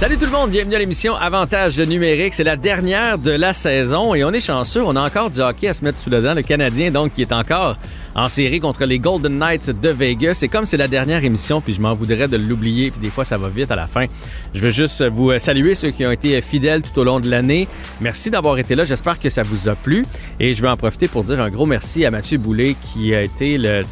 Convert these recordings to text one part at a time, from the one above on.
Salut tout le monde, bienvenue à l'émission Avantage numérique. C'est la dernière de la saison et on est chanceux, on a encore du hockey à se mettre sous le dent. Le Canadien, donc, qui est encore en série contre les Golden Knights de Vegas. C'est comme c'est la dernière émission, puis je m'en voudrais de l'oublier, puis des fois ça va vite à la fin. Je veux juste vous saluer ceux qui ont été fidèles tout au long de l'année. Merci d'avoir été là, j'espère que ça vous a plu. Et je vais en profiter pour dire un gros merci à Mathieu Boulay qui a été le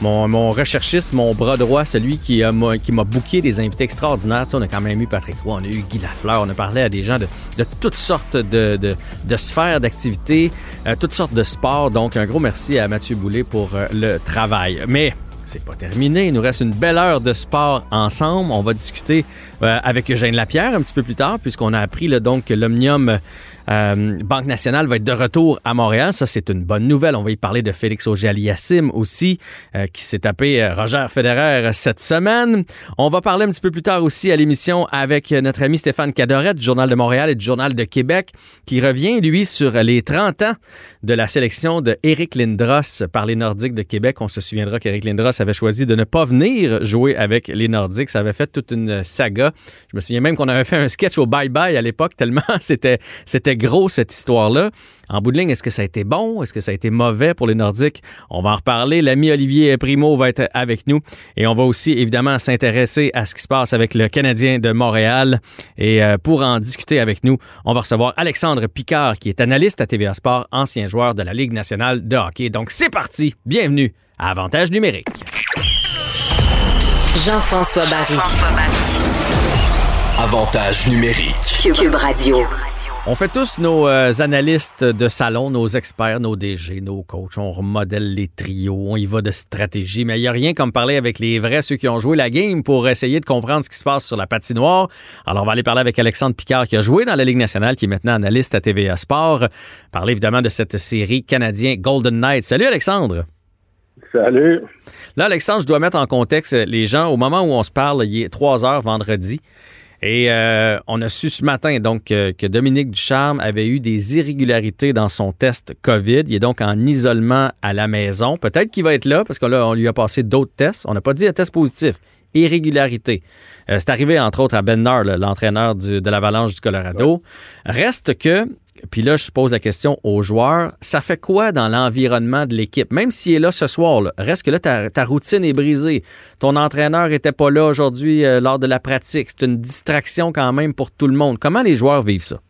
mon, recherchiste, mon bras droit, celui qui, m'a booké des invités extraordinaires. on a quand même eu Patrick Roy, on a eu Guy Lafleur, on a parlé à des gens de, toutes sortes de, sphères d'activité, euh, toutes sortes de sports. Donc, un gros merci à Mathieu Boulet pour euh, le travail. Mais c'est pas terminé. Il nous reste une belle heure de sport ensemble. On va discuter euh, avec Eugène Lapierre un petit peu plus tard, puisqu'on a appris là, donc que l'Omnium euh, Banque nationale va être de retour à Montréal. Ça, c'est une bonne nouvelle. On va y parler de Félix Auger-Aliassime aussi, euh, qui s'est tapé euh, Roger Federer cette semaine. On va parler un petit peu plus tard aussi à l'émission avec notre ami Stéphane Cadoret du Journal de Montréal et du Journal de Québec, qui revient, lui, sur les 30 ans de la sélection de Lindros par les Nordiques de Québec. On se souviendra qu'Eric Lindros avait choisi de ne pas venir jouer avec les Nordiques. Ça avait fait toute une saga. Je me souviens même qu'on avait fait un sketch au Bye Bye à l'époque, tellement c'était, c'était gros cette histoire-là. En bout de ligne, est-ce que ça a été bon? Est-ce que ça a été mauvais pour les Nordiques? On va en reparler. L'ami Olivier Primo va être avec nous et on va aussi évidemment s'intéresser à ce qui se passe avec le Canadien de Montréal. Et euh, pour en discuter avec nous, on va recevoir Alexandre Picard qui est analyste à TVA Sport, ancien joueur de la Ligue nationale de hockey. Donc c'est parti. Bienvenue à Avantage numérique. Jean-François Barry. Avantage numérique. Cube Radio. On fait tous nos euh, analystes de salon, nos experts, nos DG, nos coachs. On remodèle les trios, on y va de stratégie. Mais il n'y a rien comme parler avec les vrais, ceux qui ont joué la game pour essayer de comprendre ce qui se passe sur la patinoire. Alors, on va aller parler avec Alexandre Picard qui a joué dans la Ligue nationale, qui est maintenant analyste à TVA Sport. Parler évidemment de cette série canadien Golden Knight. Salut Alexandre. Salut. Là, Alexandre, je dois mettre en contexte les gens. Au moment où on se parle, il est 3 heures vendredi. Et euh, on a su ce matin donc euh, que Dominique Ducharme avait eu des irrégularités dans son test COVID. Il est donc en isolement à la maison. Peut-être qu'il va être là parce qu'on on lui a passé d'autres tests. On n'a pas dit un test positif. Irrégularité. Euh, c'est arrivé entre autres à Ben Nard, l'entraîneur de l'Avalanche du Colorado. Reste que puis là, je pose la question aux joueurs, ça fait quoi dans l'environnement de l'équipe? Même s'il est là ce soir, reste que là, ta, routine est brisée. Ton entraîneur n'était pas là aujourd'hui euh, lors de la pratique. C'est une distraction quand même pour tout le monde. Comment les joueurs vivent ça?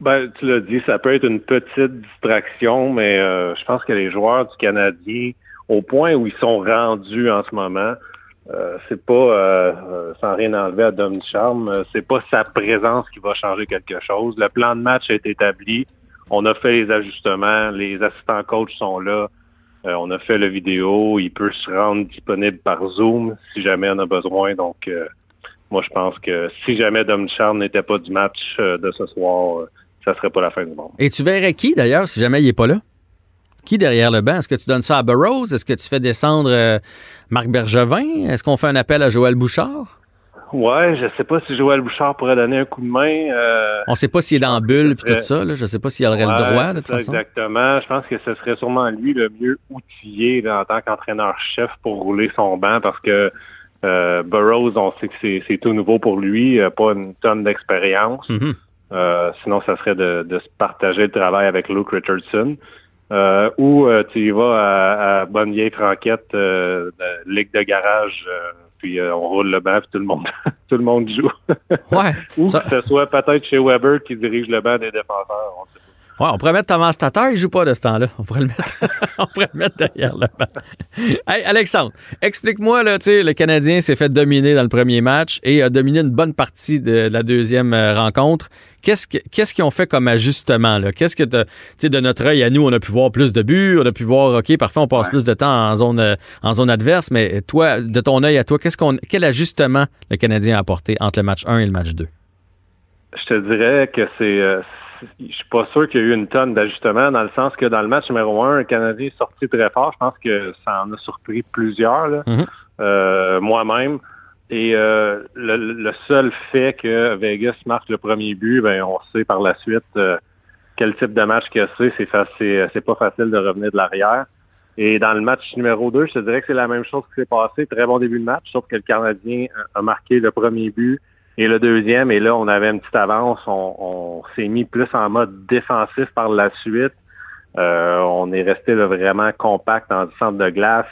Ben, tu l'as dit, ça peut être une petite distraction, mais euh, je pense que les joueurs du Canadien, au point où ils sont rendus en ce moment, euh, c'est pas, euh, euh, sans rien enlever à Dom Charme, c'est pas sa présence qui va changer quelque chose. Le plan de match est établi. On a fait les ajustements. Les assistants coachs sont là. on a fait la vidéo. Il peut se rendre disponible par Zoom si jamais on a besoin. Donc, moi, je pense que si jamais Dom Charme n'était pas du match de ce soir, ça serait pas la fin du monde. Et tu verrais qui, d'ailleurs, si jamais il n'est pas là? Qui derrière le banc? Est-ce que tu donnes ça à Burroughs? Est-ce que tu fais descendre euh, Marc Bergevin? Est-ce qu'on fait un appel à Joël Bouchard? Ouais, je sais pas si Joël Bouchard pourrait donner un coup de main. Euh, On sait pas s'il est dans la bulle et tout ça. Là. Je sais pas s'il aurait le droit de toute façon. Exactement. Je pense que ce serait sûrement lui le mieux outillé en tant qu'entraîneur-chef pour rouler son banc parce que euh, Burroughs, on sait que c'est tout nouveau pour lui, pas une tonne d'expérience. Mm-hmm. Euh, sinon, ça serait de, de, se partager le travail avec Luke Richardson. Euh, ou euh, tu y vas à, à bonne vieille franquette, euh, de ligue de garage, puis on roule le banc, puis tout le monde, tout le monde joue. ouais. ou que ce soit peut-être chez Weber qui dirige le banc des défenseurs. On Ouais, on pourrait mettre Thomas Tatar, il joue pas de ce temps-là. On pourrait le mettre, on pourrait le mettre derrière le banc. Hey, Alexandre, explique-moi, là, tu sais, le Canadien s'est fait dominer dans le premier match et a dominé une bonne partie de la deuxième rencontre. Qu'est-ce qu'ils ont fait comme ajustement? Là? Qu'est-ce que, tu de notre œil à nous, on a pu voir plus de buts, on a pu voir, OK, parfois on passe plus de temps en zone, euh, en zone adverse, mais toi, de ton œil à toi, qu'est-ce qu'on, quel ajustement le Canadien a apporté entre le match 1 et le match 2? Je te dirais que c'est, euh, je suis pas sûr qu'il y a eu une tonne d'ajustements dans le sens que dans le match numéro 1, le Canadien est sorti très fort. Je pense que ça en a surpris plusieurs, mm-hmm. euh, moi-même. Et euh, le, seul fait que Vegas marque le premier but, ben on sait par la suite euh, quel type de match que c'est. C'est c'est pas facile de revenir de l'arrière. Et dans le match numéro 2, je te dirais que c'est la même chose qui s'est passé. Très bon début de match, sauf que le Canadien a marqué le premier but et le deuxième. Et là, on avait une petite avance. On, s'est mis plus en mode défensif par la suite. Euh, on est resté vraiment compact dans le centre de glace.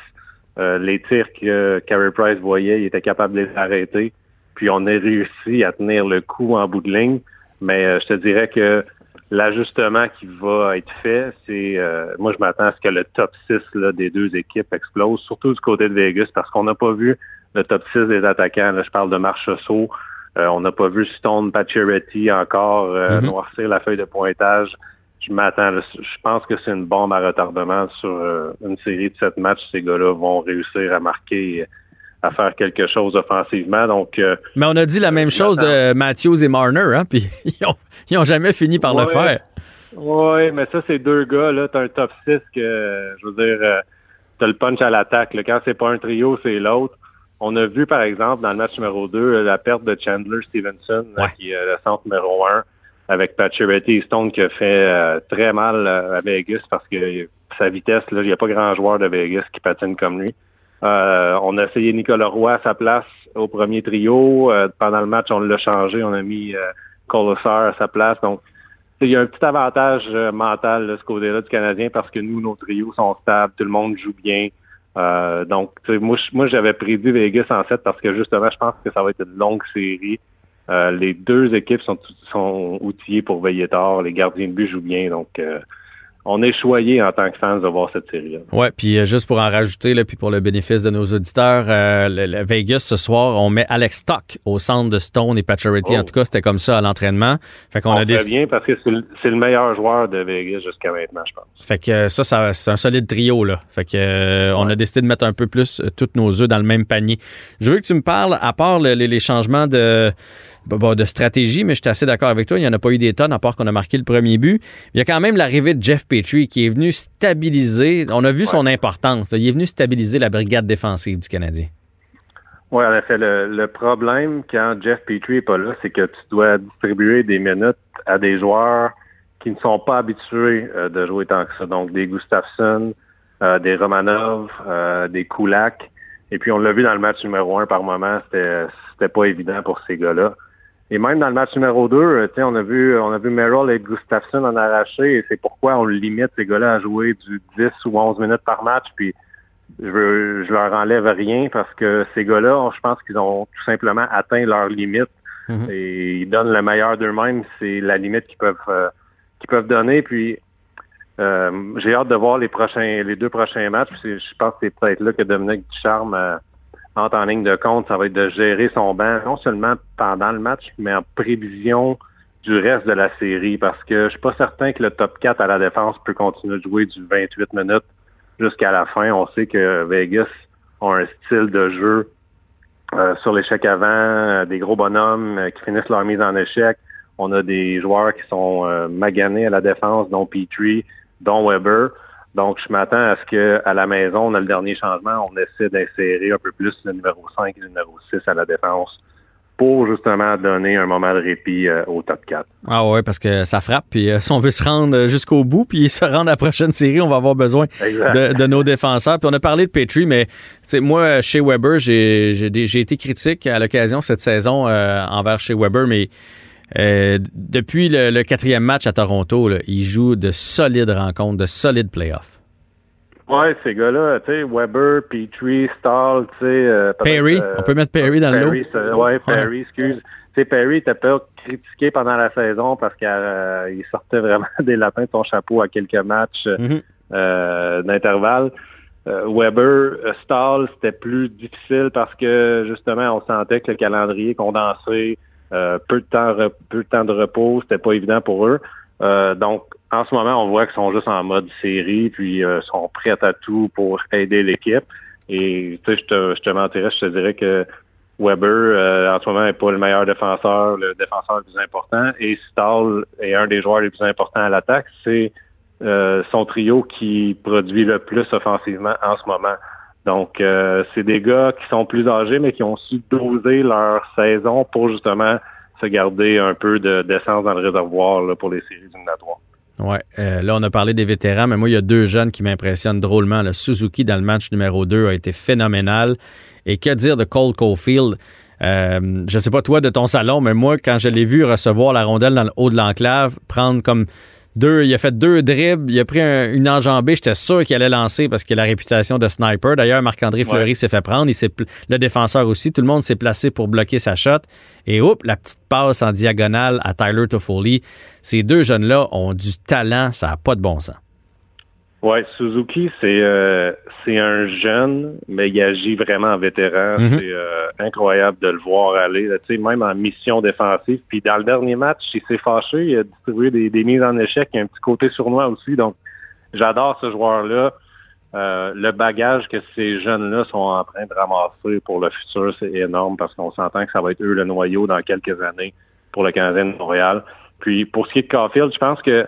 Euh, les tirs que Carey Price voyait, il était capable de les arrêter. Puis on a réussi à tenir le coup en bout de ligne. Mais euh, je te dirais que l'ajustement qui va être fait, c'est moi je m'attends à ce que le top 6 là, des deux équipes explose, surtout du côté de Vegas, parce qu'on n'a pas vu le top 6 des attaquants. Là, je parle de Marchessault. On n'a pas vu Stone Pacioretty encore mm-hmm. noircir la feuille de pointage je m'attends. Je pense que c'est une bombe à retardement sur euh, une série de sept matchs. Ces gars-là vont réussir à marquer, à faire quelque chose offensivement. Donc, euh, mais on a dit la même chose de Matthews et Marner, hein? Puis ils ont, jamais fini par le faire. Oui, mais ça, c'est deux gars. Là, t'as un top 6 que, je veux dire, euh, t'as le punch à l'attaque. Quand c'est pas un trio, c'est l'autre. On a vu, par exemple, dans le match numéro 2, la perte de Chandler Stevenson, qui est le centre numéro 1 avec et Stone qui a fait euh, très mal euh, à Vegas parce que sa vitesse, là, il n'y a pas grand joueur de Vegas qui patine comme lui. Euh, on a essayé Nicolas Roy à sa place au premier trio. pendant le match, on l'a changé. On a mis euh, à sa place. Donc, il y a un petit avantage mental de ce côté-là du Canadien parce que nous, nos trios sont stables, tout le monde joue bien. Donc, moi, moi j'avais prédit Vegas en fait parce que justement, je pense que ça va être une longue série. Euh, les deux équipes sont, sont outillées pour veiller tard. Les gardiens de but jouent bien. Donc, euh, on est choyé en tant que fans de voir cette série-là. Ouais, puis euh, juste pour en rajouter, là, puis pour le bénéfice de nos auditeurs, le, Vegas ce soir, on met Alex Stock au centre de Stone et Pacioretty. En oh. tout cas, c'était comme ça à l'entraînement. Fait qu'on a des... bien parce que c'est le, meilleur joueur de Vegas jusqu'à maintenant, je pense. Fait que ça, ça c'est un solide trio là. Fait que on a décidé de mettre un peu plus tous nos œufs dans le même panier. Je veux que tu me parles, à part les changements de de stratégie, mais je suis assez d'accord avec toi. Il n'y en a pas eu des tonnes, à part qu'on a marqué le premier but. Il y a quand même l'arrivée de Jeff Petrie qui est venu stabiliser. On a vu son importance. Il est venu stabiliser la brigade défensive du Canadien. Oui, en effet. Le, problème quand Jeff Petrie n'est pas là, c'est que tu dois distribuer des minutes à des joueurs qui ne sont pas habitués euh, de jouer tant que ça. Donc, des Gustafsson, euh, des Romanov, euh, des Kulak. Et puis, on l'a vu dans le match numéro un par moment, c'était pas évident pour ces gars-là. Et même dans le match numéro 2, euh, on a vu on a vu Merrill et Gustafsson en arracher et c'est pourquoi on limite ces gars-là à jouer du 10 ou 11 minutes par match. Puis je veux, je leur enlève rien parce que ces gars-là, je pense qu'ils ont tout simplement atteint leur limite mhm. et ils donnent le meilleur d'eux-mêmes. C'est la limite qu'ils peuvent euh, qu'ils peuvent donner. Puis euh, j'ai hâte de voir les prochains les deux prochains matchs. Je pense que c'est peut-être là que Dominique Ducharme en ligne de compte, ça va être de gérer son banc, non seulement pendant le match, mais en prévision du reste de la série, parce que je suis pas certain que le top 4 à la défense peut continuer de jouer du 28 minutes jusqu'à la fin. On sait que Vegas a un style de jeu euh, sur l'échec avant, euh, des gros bonhommes euh, qui finissent leur mise en échec. On a des joueurs qui sont maganés à la défense, dont Petrie, dont Weber. Donc, je m'attends à ce qu'à la maison, on a le dernier changement, on essaie d'insérer un peu plus le numéro 5 et le numéro 6 à la défense pour justement donner un moment de répit euh, au top 4. Ah ouais, parce que ça frappe. Puis euh, si on veut se rendre jusqu'au bout, puis se rendre à la prochaine série, on va avoir besoin de, nos défenseurs. Puis on a parlé de Petrie, mais moi, chez Weber, j'ai été critique à l'occasion cette saison euh, envers chez Weber, mais euh, depuis le, quatrième match à Toronto, là, il joue de solides rencontres, de solides playoffs. Ouais, ces gars-là, tu sais, Weber, Petrie, Stahl, tu sais. Euh, Perry, euh, on peut mettre Perry dans le lot. Ouais, Perry, excuse. Tu sais, Perry était pas critiqué pendant la saison parce qu'il sortait vraiment des lapins de son chapeau à quelques matchs mm-hmm. d'intervalle. Weber, Stahl, c'était plus difficile parce que justement, on sentait que le calendrier condensé, euh, peu de temps, peu de temps de repos, c'était pas évident pour eux. Euh, donc, en ce moment, on voit qu'ils sont juste en mode série, puis euh, sont prêts à tout pour aider l'équipe. Et tu sais, je te, je te mentirais, je te dirais que Weber, en ce moment, n'est pas le meilleur défenseur, le défenseur le plus important. Et Stahl est un des joueurs les plus importants à l'attaque. C'est son trio qui produit le plus offensivement en ce moment. Donc, euh, c'est des gars qui sont plus âgés, mais qui ont su doser leur saison pour justement se garder un peu d'essence dans le réservoir pour les séries éliminatoires. Oui, euh, là, on a parlé des vétérans, mais moi, il y a deux jeunes qui m'impressionnent drôlement. Le Suzuki, dans le match numéro 2, a été phénoménal. Et que dire de Cole Caulfield? Euh, je sais pas toi de ton salon, mais moi, quand je l'ai vu recevoir la rondelle dans le haut de l'enclave, prendre comme deux, il a fait deux dribbles, il a pris une enjambée, j'étais sûr qu'il allait lancer parce qu'il a la réputation de sniper. D'ailleurs, Marc-André Fleury s'est fait prendre, il le défenseur aussi, tout le monde s'est placé pour bloquer sa shot. Et oups, la petite passe en diagonale à Tyler Toffoli. Ces deux jeunes-là ont du talent, ça n'a pas de bon sens. Oui, Suzuki, c'est euh, c'est un jeune, mais il agit vraiment en vétéran. Mhm. C'est euh, incroyable de le voir aller, sais, même en mission défensive. Puis dans le dernier match, il s'est fâché, il a distribué des, des mises en échec, il y a un petit côté sournois aussi. Donc, j'adore ce joueur-là. Euh, le bagage que ces jeunes-là sont en train de ramasser pour le futur, c'est énorme parce qu'on s'entend que ça va être eux le noyau dans quelques années pour le Canadien de Montréal. Puis pour ce qui est de Caulfield, je pense que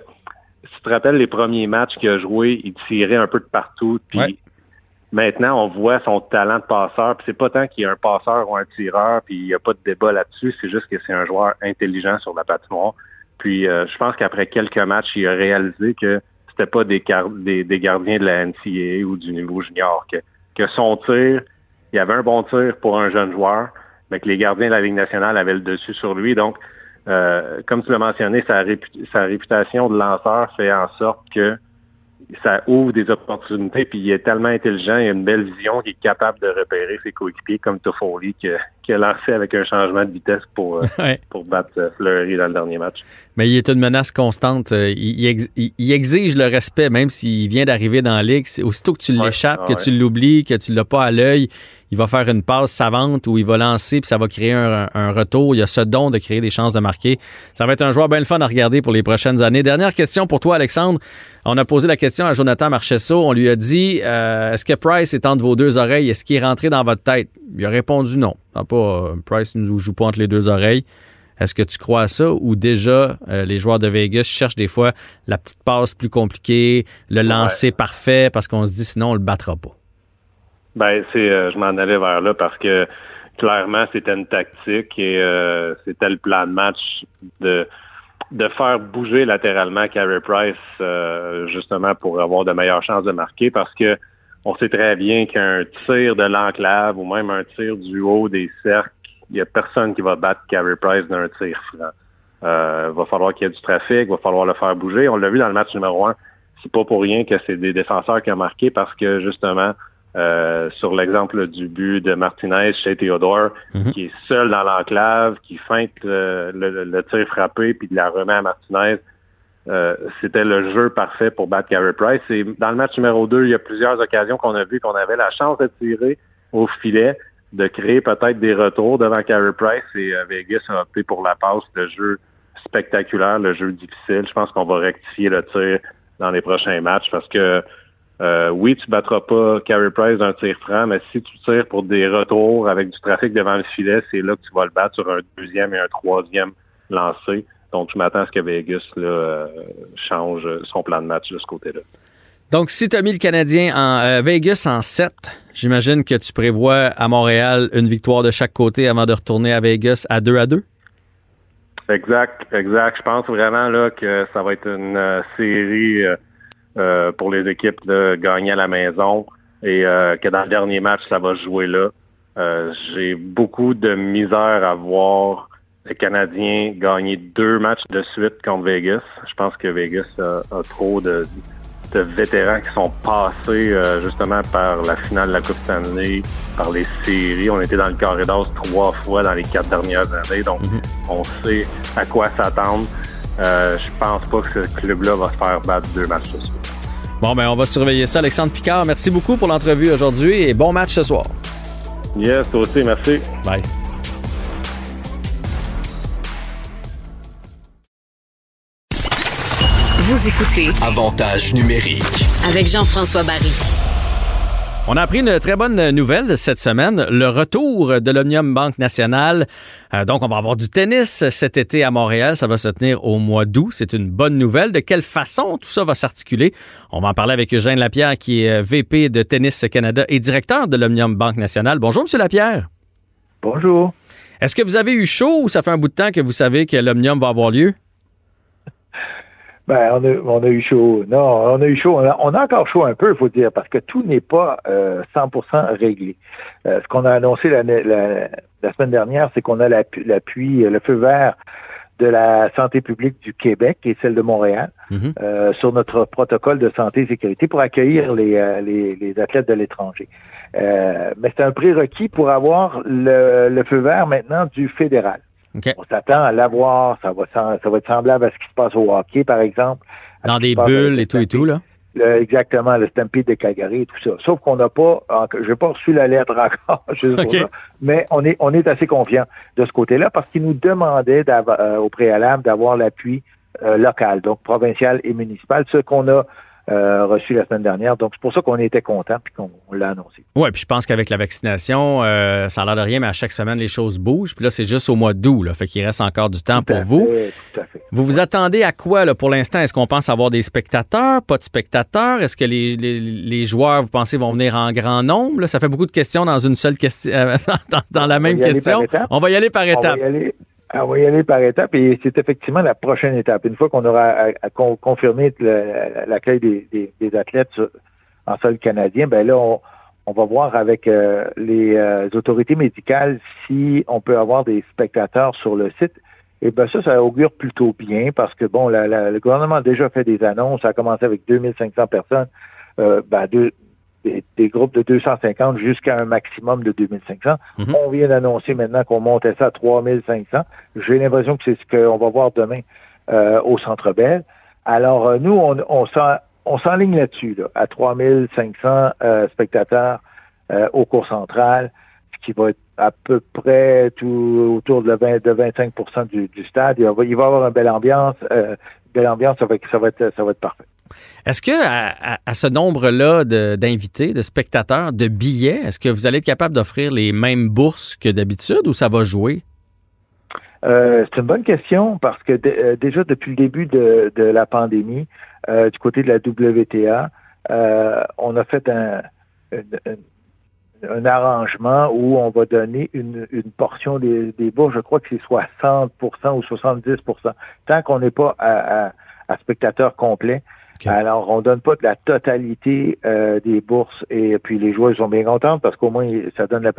si tu te rappelles les premiers matchs qu'il a joué, il tirait un peu de partout. Puis maintenant, on voit son talent de passeur. Puis c'est pas tant qu'il y a un passeur ou un tireur, puis il n'y a pas de débat là-dessus. C'est juste que c'est un joueur intelligent sur la patinoire. Puis euh, je pense qu'après quelques matchs, il a réalisé que c'était pas des, des, gardiens de la NCAA ou du niveau junior. Que, que son tir, il y avait un bon tir pour un jeune joueur, mais que les gardiens de la Ligue nationale avaient le dessus sur lui. Donc, euh, comme tu l'as mentionné, sa, réputation de lanceur fait en sorte que ça ouvre des opportunités, puis il est tellement intelligent, il a une belle vision, il est capable de repérer ses coéquipiers comme Toffoli, qui, qui, a lancé avec un changement de vitesse pour, euh, pour battre euh, Fleury dans le dernier match. Mais il est une menace constante. Il, exige le respect, même s'il vient d'arriver dans la ligue. Aussitôt que tu l'échappes, que tu l'oublies, que tu l'as pas à l'œil, il va faire une passe savante ou il va lancer puis ça va créer un, retour. Il y a ce don de créer des chances de marquer. Ça va être un joueur bien le fun à regarder pour les prochaines années. Dernière question pour toi, Alexandre. On a posé la question à Jonathan Marchesso. On lui a dit euh, Est-ce que Price est entre vos deux oreilles? Est-ce qu'il est rentré dans votre tête? Il a répondu non. Pas, euh, Price ne joue pas entre les deux oreilles. Est-ce que tu crois à ça ou déjà euh, les joueurs de Vegas cherchent des fois la petite passe plus compliquée, le lancer parfait parce qu'on se dit sinon on le battra pas? Ben, c'est, euh, je m'en allais vers là parce que clairement, c'était une tactique et euh, c'était le plan de match de de faire bouger latéralement Carey Price justement pour avoir de meilleures chances de marquer parce que on sait très bien qu'un tir de l'enclave ou même un tir du haut des cercles, il n'y a personne qui va battre Carey Price d'un tir franc. Euh, va falloir qu'il y ait du trafic, va falloir le faire bouger. On l'a vu dans le match numéro un. C'est pas pour rien que c'est des défenseurs qui ont marqué parce que justement, euh, sur l'exemple du but de Martinez chez Théodore, mhm. qui est seul dans l'enclave, qui feinte le, tir frappé puis de la remet à Martinez. Euh, c'était le jeu parfait pour battre Gary Price. Et dans le match numéro 2, il y a plusieurs occasions qu'on a vu qu'on avait la chance de tirer au filet, de créer peut-être des retours devant Carey Price et euh, Vegas a opté pour la passe, le jeu spectaculaire, le jeu difficile. Je pense qu'on va rectifier le tir dans les prochains matchs parce que euh, oui, tu battras pas Carey Price d'un tir franc, mais si tu tires pour des retours avec du trafic devant le filet, c'est là que tu vas le battre sur un deuxième et un troisième lancé. Donc, je m'attends à ce que Vegas euh, change son plan de match de ce côté-là. Donc, si tu as mis le Canadien en euh, Vegas en 7, j'imagine que tu prévois à Montréal une victoire de chaque côté avant de retourner à Vegas à 2 à 2? Exact, exact. Je pense vraiment là que ça va être une série euh, pour les équipes de gagner à la maison et euh, que dans le dernier match, ça va jouer là. Euh, j'ai beaucoup de misère à voir les Canadiens gagner deux matchs de suite contre Vegas. Je pense que Vegas a, trop de, vétérans qui sont passés justement par la finale de la Coupe Stanley, par les séries. On était dans le corridor trois fois dans les quatre dernières années, donc mhm. on sait à quoi s'attendre. Euh, je pense pas que ce club-là va se faire battre deux matchs de suite. Bon, ben, on va surveiller ça. Alexandre Picard, merci beaucoup pour l'entrevue aujourd'hui et bon match ce soir. Yes, toi aussi, merci. Bye. Vous écoutez Avantage numérique avec Jean-François Barry. On a appris une très bonne nouvelle cette semaine, le retour de l'Omnium Banque Nationale. Euh, donc, on va avoir du tennis cet été à Montréal. Ça va se tenir au mois d'août. C'est une bonne nouvelle. De quelle façon tout ça va s'articuler? On va en parler avec Eugène Lapierre, qui est VP de Tennis Canada et directeur de l'Omnium Banque Nationale. Bonjour, Monsieur Lapierre. Bonjour. Est-ce que vous avez eu chaud ou ça fait un bout de temps que vous savez que l'Omnium va avoir lieu? Ben, on a, eu chaud. Non, on a eu chaud. On a, encore chaud un peu, il faut dire, parce que tout n'est pas 100% euh, réglé. Euh, ce qu'on a annoncé la, semaine dernière, c'est qu'on a l'appui, le feu vert de la santé publique du Québec et celle de Montréal mhm. euh, sur notre protocole de santé et sécurité pour accueillir les, athlètes de l'étranger. mais c'est un prérequis pour avoir le feu vert maintenant du fédéral. On s'attend à l'avoir. Ça va, ça va être semblable à ce qui se passe au hockey, par exemple. Dans des bulles et tout et tout, là? exactement, le Stampede de Calgary et tout ça. Sauf qu'on n'a pas, je n'ai pas reçu la lettre encore, mais on est, on est assez confiant de ce côté-là parce qu'il nous demandait euh, au préalable d'avoir l'appui euh, local, donc provincial et municipal, ce qu'on a euh, reçu la semaine dernière. Donc, c'est pour ça qu'on était content puis qu'on l'a annoncé. Oui, puis je pense qu'avec la vaccination, euh, ça a l'air de rien, mais à chaque semaine, les choses bougent. Puis là, c'est juste au mois d'août, là, fait qu'il reste encore du temps pour vous. tout à fait. Vous vous attendez à quoi là, pour l'instant? Est-ce qu'on pense avoir des spectateurs, pas de spectateurs? Est-ce que les, les, joueurs, vous pensez, vont venir en grand nombre? Ça fait beaucoup de questions dans une seule question, euh, dans, la même question. On va y aller par étapes. On va y aller par étapes et c'est effectivement la prochaine étape. Une fois qu'on aura confirmé l'accueil des, athlètes en sol canadien, ben là, on, va voir avec euh, les euh, autorités médicales si on peut avoir des spectateurs sur le site. Et ben ça, ça augure plutôt bien parce que bon, le gouvernement a déjà fait des annonces. Ça a commencé avec 2500 personnes. Euh, ben, deux, des, groupes de 250 jusqu'à un maximum de 2500. Mhm. On vient d'annoncer maintenant qu'on montait ça à 3500. J'ai l'impression que c'est ce qu'on va voir demain euh, au Centre Bell. Alors, euh, nous, on, on s'enligne là-dessus, là, à 3500 euh, spectateurs au cours central, ce qui va être à peu près tout autour de, 20, de 25 du, du, stade. Il va, il va y avoir une belle ambiance. belle ambiance, ça va, ça va, être, ça va être parfait. Est-ce que à, ce nombre-là d'invités, de, spectateurs, de billets, est-ce que vous allez être capable d'offrir les mêmes bourses que d'habitude ou ça va jouer? Euh, c'est une bonne question parce que euh, déjà depuis le début de, la pandémie, euh, du côté de la WTA, on a fait un, arrangement où on va donner une, portion des, bourses, je crois que c'est 60% ou 70% tant qu'on n'est pas à, à spectateur complet. Alors, on donne pas de la totalité euh, des bourses et puis les joueurs sont bien contents parce qu'au moins ça donne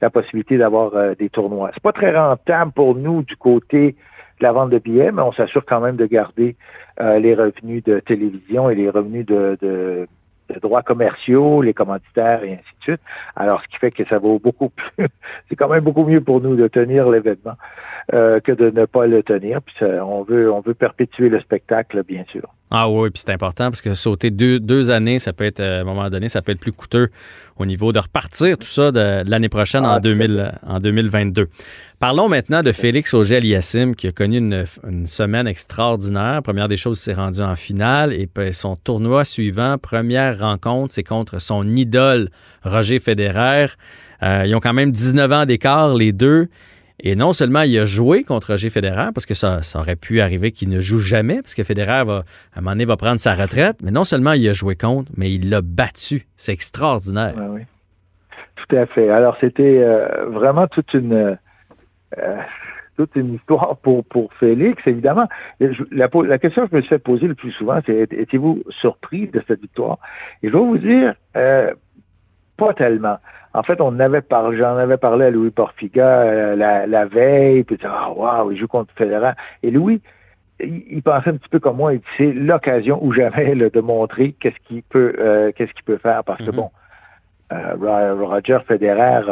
la, possibilité d'avoir euh, des tournois. C'est pas très rentable pour nous du côté de la vente de billets, mais on s'assure quand même de garder euh, les revenus de télévision et les revenus de, de, droits commerciaux, les commanditaires et ainsi de suite. Alors, ce qui fait que ça vaut beaucoup plus. c'est quand même beaucoup mieux pour nous de tenir l'événement que de ne pas le tenir. Puis on veut on veut perpétuer le spectacle, bien sûr. Ah oui, puis c'est important parce que sauter deux, deux, années, ça peut être, euh, à un moment donné, ça peut être plus coûteux au niveau de repartir tout ça de, l'année prochaine en, 2000, ah, en 2022. Parlons maintenant de Félix Auger-Aliassime qui a connu une, une, semaine extraordinaire. Première des choses, il s'est rendu en finale et son tournoi suivant, première rencontre, c'est contre son idole Roger Federer. Euh, ils ont quand même 19 ans d'écart, les deux. Et non seulement il a joué contre Roger Federer, parce que ça, ça aurait pu arriver qu'il ne joue jamais, parce que Federer, va, à un moment donné, va prendre sa retraite, mais non seulement il a joué contre, mais il l'a battu. C'est extraordinaire. oui. Tout à fait. Alors, c'était euh, vraiment toute une... Euh, toute une histoire pour, pour Félix, évidemment. La, question que je me suis fait poser le plus souvent, c'est étiez-vous surpris de cette victoire? Et je vais vous dire, euh, pas tellement. En fait, on avait parlé, j'en avais parlé à Louis Porfiga euh, la, veille, puis ah waouh, il joue contre Federer. Et Louis, il, pensait un petit peu comme moi, il dit c'est l'occasion ou jamais de montrer qu'est-ce qu'il peut, euh, qu'est-ce qu'il peut faire, parce que mm-hmm. bon, euh, Roger Federer,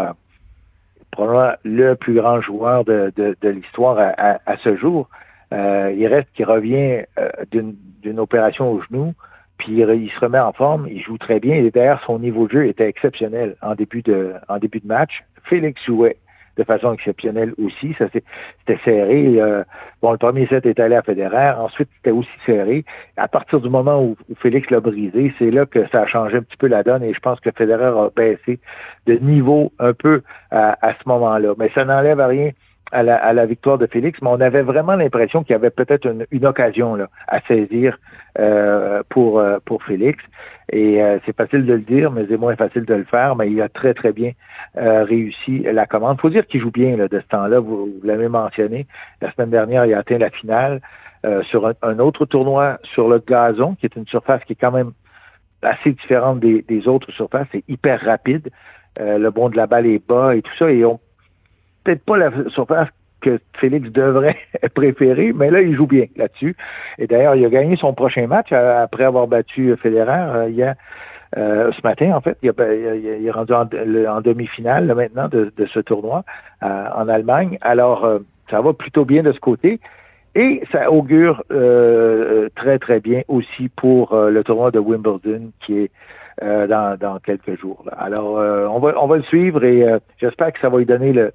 probablement le plus grand joueur de, l'histoire à, ce jour. il reste qu'il revient d'une opération au genou puis il se remet en forme, il joue très bien. Et d'ailleurs, son niveau de jeu était exceptionnel en début de, en début de match. Félix jouait de façon exceptionnelle aussi. Ça c'était serré. Euh, bon, le premier set est allé à Federer. Ensuite, c'était aussi serré. À partir du moment où, Félix l'a brisé, c'est là que ça a changé un petit peu la donne et je pense que Federer a baissé de niveau un peu à, à ce moment-là. Mais ça n'enlève à rien à la, victoire de Félix, mais on avait vraiment l'impression qu'il y avait peut-être une, occasion là, à saisir euh, pour, euh, pour Félix. Et euh, c'est facile de le dire, mais c'est moins facile de le faire. Mais il a très, très bien réussi la commande. Faut dire qu'il joue bien là, de ce temps-là. Vous, l'avez mentionné. La semaine dernière, il a atteint la finale sur un, autre tournoi sur le gazon, qui est une surface qui est quand même assez différente des, des autres surfaces. C'est hyper rapide. le bond de la balle est bas et tout ça. Et on peut-être pas la surface que Félix devrait préférer, mais là, il joue bien là-dessus. Et d'ailleurs, il a gagné son prochain match euh, après avoir battu Federer euh, hier, euh, ce matin, en fait. Il, est rendu en, demi-finale maintenant de, ce tournoi en Allemagne. Alors, ça va plutôt bien de ce côté. Et ça augure très, très bien aussi pour le tournoi de Wimbledon qui est dans, quelques jours. Alors, on, va, on va le suivre et j'espère que ça va lui donner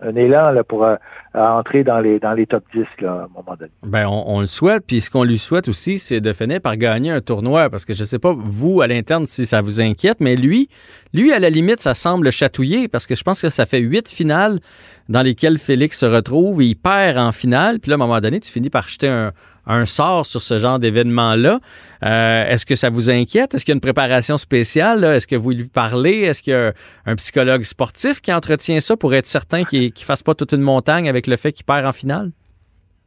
un élan pour euh, entrer dans les, dans les top 10 là, à un moment donné. Ben, on, le souhaite. Puis ce qu'on lui souhaite aussi, c'est de finir par gagner un tournoi. Parce que je ne sais pas, vous, à l'interne, si ça vous inquiète, mais lui, lui, à la limite, ça semble chatouiller parce que je pense que ça fait huit finales dans lesquelles Félix se retrouve et il perd en finale. Puis là, à un moment donné, tu finis par jeter un, un sort sur ce genre d'événement-là. Euh, est-ce que ça vous inquiète? Est-ce qu'il y a une préparation spéciale? Est-ce que vous lui parlez? Est-ce qu'il y a un psychologue sportif qui entretient ça pour être certain qu'il ne fasse pas toute une montagne avec le fait qu'il perd en finale?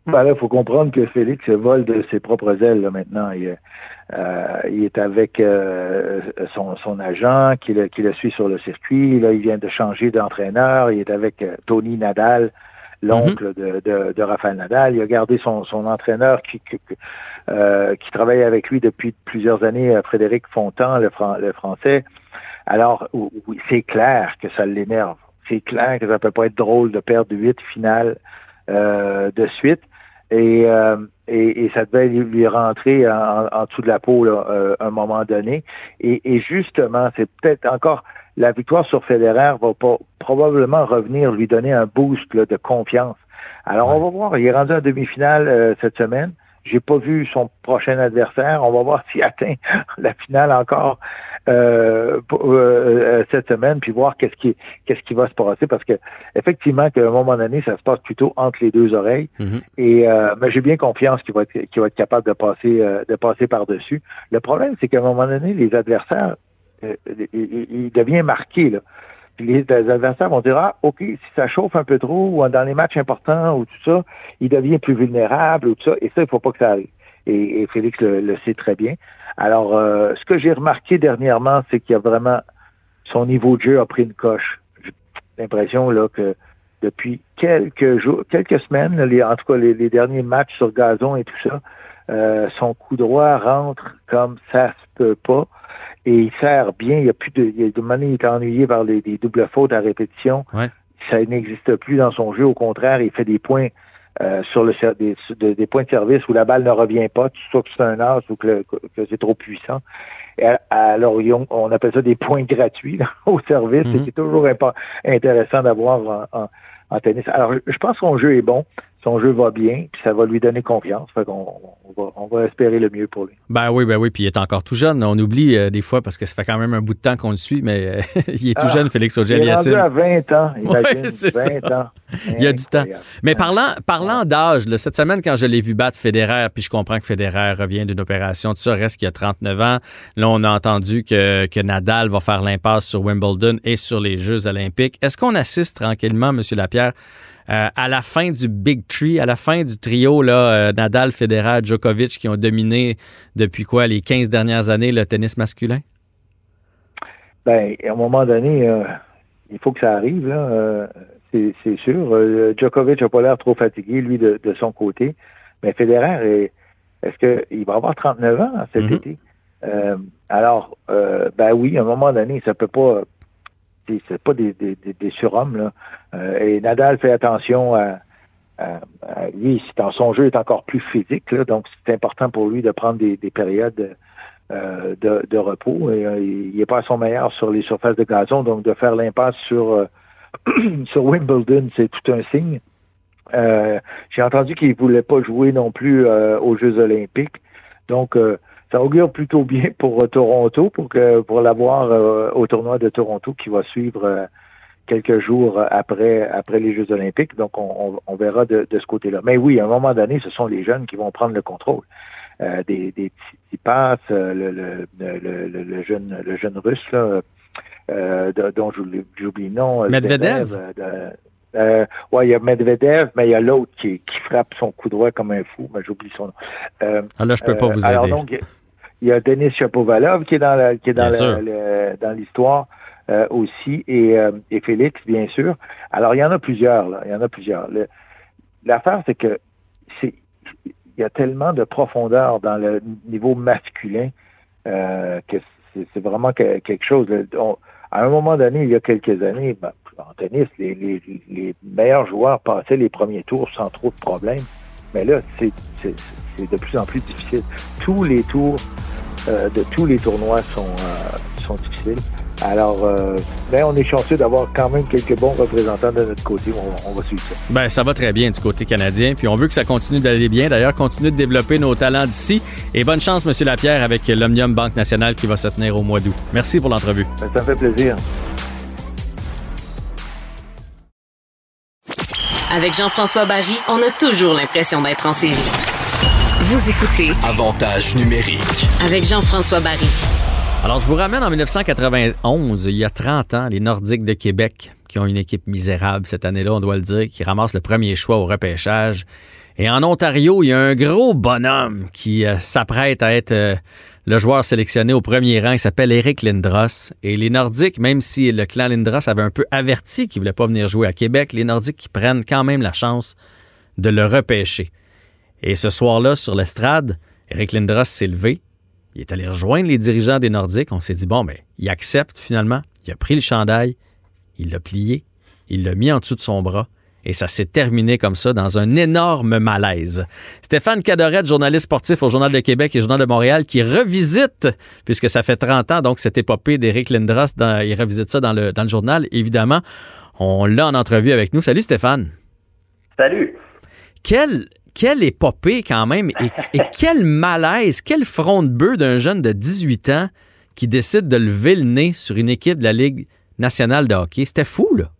Ben là, il faut comprendre que Félix vole de ses propres ailes maintenant. Il, euh, est avec euh, son, agent qui le, suit sur le circuit. Il vient de changer d'entraîneur. Il est avec Tony Nadal, l'oncle mhm. de, de, Rafael Nadal. Il a gardé son, son entraîneur qui, qui, euh, qui travaille avec lui depuis plusieurs années, euh, Frédéric Fontan, le, le français. Alors, oui, c'est clair que ça l'énerve. C'est clair que ça peut pas être drôle de perdre huit finales euh, de suite. Et, euh, et, et, ça devait lui rentrer en, en, dessous de la peau là, euh, à un moment donné. Et, et justement, c'est peut-être encore la victoire sur Federer va pas, probablement revenir lui donner un boost de confiance. Alors, on va voir. Il est rendu en demi-finale euh, cette semaine. J'ai pas vu son prochain adversaire. On va voir s'il atteint la finale encore euh, euh, cette semaine, puis voir qu'est-ce qui qu'est-ce qui va se passer, parce que effectivement, qu'à un moment donné, ça se passe plutôt entre les deux oreilles. Mm-hmm. Et mais j'ai bien confiance qu'il va être qu'il va être capable de passer de passer par dessus. Le problème, c'est qu'à un moment donné, les adversaires euh, il, devient marqué. Là. Les, adversaires vont dire, ah, OK, si ça chauffe un peu trop, ou dans les matchs importants, ou tout ça, il devient plus vulnérable, ou tout ça, et ça, il faut pas que ça arrive. Et, Félix le, sait très bien. Alors, euh, ce que j'ai remarqué dernièrement, c'est qu'il y a vraiment, son niveau de jeu a pris une coche. J'ai l'impression, là, que depuis quelques jours, quelques semaines, les, en tout cas les, derniers matchs sur gazon et tout ça, euh, son coup droit rentre comme ça se peut pas et il sert bien. Il y a plus de, de il est ennuyé par les, des doubles fautes à répétition. Ça n'existe plus dans son jeu. Au contraire, il fait des points euh, sur le des, des, points de service où la balle ne revient pas, soit que c'est un as ou que, c'est trop puissant. Et alors, on appelle ça des points gratuits au service. Mm-hmm. C'est toujours intéressant d'avoir en, en, tennis. Alors, je pense que son jeu est bon son jeu va bien, puis ça va lui donner confiance. Fait qu'on on va, espérer le mieux pour lui. Ben oui, ben oui, puis il est encore tout jeune. On oublie euh, des fois parce que ça fait quand même un bout de temps qu'on le suit, mais euh, il est tout ah, jeune, Félix auger Il est rendu à 20 ans. C'est 20 ans. il y a du temps. Mais parlant, parlant d'âge, cette semaine, quand je l'ai vu battre Federer, puis je comprends que Federer revient d'une opération, tout ça reste qu'il y a 39 ans. Là, on a entendu que, que Nadal va faire l'impasse sur Wimbledon et sur les Jeux olympiques. Est-ce qu'on assiste tranquillement, M. Lapierre, euh, à la fin du Big Tree, à la fin du trio, là, euh, Nadal, Federer, Djokovic, qui ont dominé depuis quoi, les 15 dernières années, le tennis masculin? Ben, à un moment donné, euh, il faut que ça arrive, là. c'est sûr. Djokovic n'a pas l'air trop fatigué, lui, de, son côté. Mais Federer, est-ce qu'il va avoir 39 ans cet mm-hmm. été? alors, ben oui, à un moment donné, ça peut pas c'est pas des, des, des, surhommes. Là. Euh, et Nadal fait attention à, lui, dans son jeu est encore plus physique, là, donc c'est important pour lui de prendre des, périodes euh, de, repos. Euh, il n'est pas à son meilleur sur les surfaces de gazon, donc de faire l'impasse sur sur Wimbledon, c'est tout un signe. J'ai entendu qu'il ne voulait pas jouer non plus aux Jeux olympiques. Donc, ça augure plutôt bien pour Toronto, pour que pour l'avoir au tournoi de Toronto qui va suivre quelques jours après après les Jeux olympiques. Donc, on, on, verra de, de ce côté-là. Mais oui, à un moment donné, ce sont les jeunes qui vont prendre le contrôle. des, des petits passes, le, le, le, le, jeune le jeune russe là, dont j'oublie le nom. Medvedev? Euh, ouais, il y a Medvedev, mais il y a l'autre qui, qui frappe son coup droit comme un fou. Mais j'oublie son nom. Euh, ah là, je peux pas vous euh, aider. Alors donc, il y a Denis Chapovalov qui est dans la, qui est dans dans l'histoire euh, aussi et, euh, et Félix, bien sûr. Alors il y en a plusieurs. Là. Il y en a plusieurs. L'affaire, c'est que c'est il y a tellement de profondeur dans le niveau masculin euh, que c'est vraiment quelque chose. à un moment donné, il y a quelques années, ben, en tennis, les, les, les, meilleurs joueurs passaient les premiers tours sans trop de problèmes. Mais là, c'est de plus en plus difficile. Tous les tours euh, de tous les tournois sont, euh, sont difficiles. Alors, euh, ben, on est chanceux d'avoir quand même quelques bons représentants de notre côté. On, va suivre ça. Ben, ça va très bien du côté canadien. Puis on veut que ça continue d'aller bien. D'ailleurs, continue de développer nos talents d'ici. Et bonne chance, M. Lapierre, avec l'Omnium Banque Nationale qui va se tenir au mois d'août. Merci pour l'entrevue. Ben, ça me fait plaisir. Avec Jean-François Barry, on a toujours l'impression d'être en série. Vous écoutez Avantage numérique avec Jean-François Barry. Alors, je vous ramène en 1991, il y a 30 ans, les Nordiques de Québec, qui ont une équipe misérable cette année-là, on doit le dire, qui ramassent le premier choix au repêchage. Et en Ontario, il y a un gros bonhomme qui euh, s'apprête à être euh, le joueur sélectionné au premier rang, s'appelle Eric Lindros. Et les Nordiques, même si le clan Lindros avait un peu averti qu'il voulait pas venir jouer à Québec, les Nordiques prennent quand même la chance de le repêcher. Et ce soir-là, sur l'estrade, Eric Lindros s'est levé. Il est allé rejoindre les dirigeants des Nordiques. On s'est dit, bon, mais il accepte finalement. Il a pris le chandail, il l'a plié, il l'a mis en dessous de son bras et ça s'est terminé comme ça dans un énorme malaise. Stéphane Cadorette, journaliste sportif au Journal de Québec et Journal de Montréal, qui revisite, puisque ça fait 30 ans, donc cette épopée d'Éric Lindros, il revisite ça dans le, dans le journal, évidemment. On l'a en entrevue avec nous. Salut Stéphane. Salut. Quelle, quelle épopée quand même et, et quel malaise, quel front de bœuf d'un jeune de 18 ans qui décide de lever le nez sur une équipe de la Ligue nationale de hockey. C'était fou, là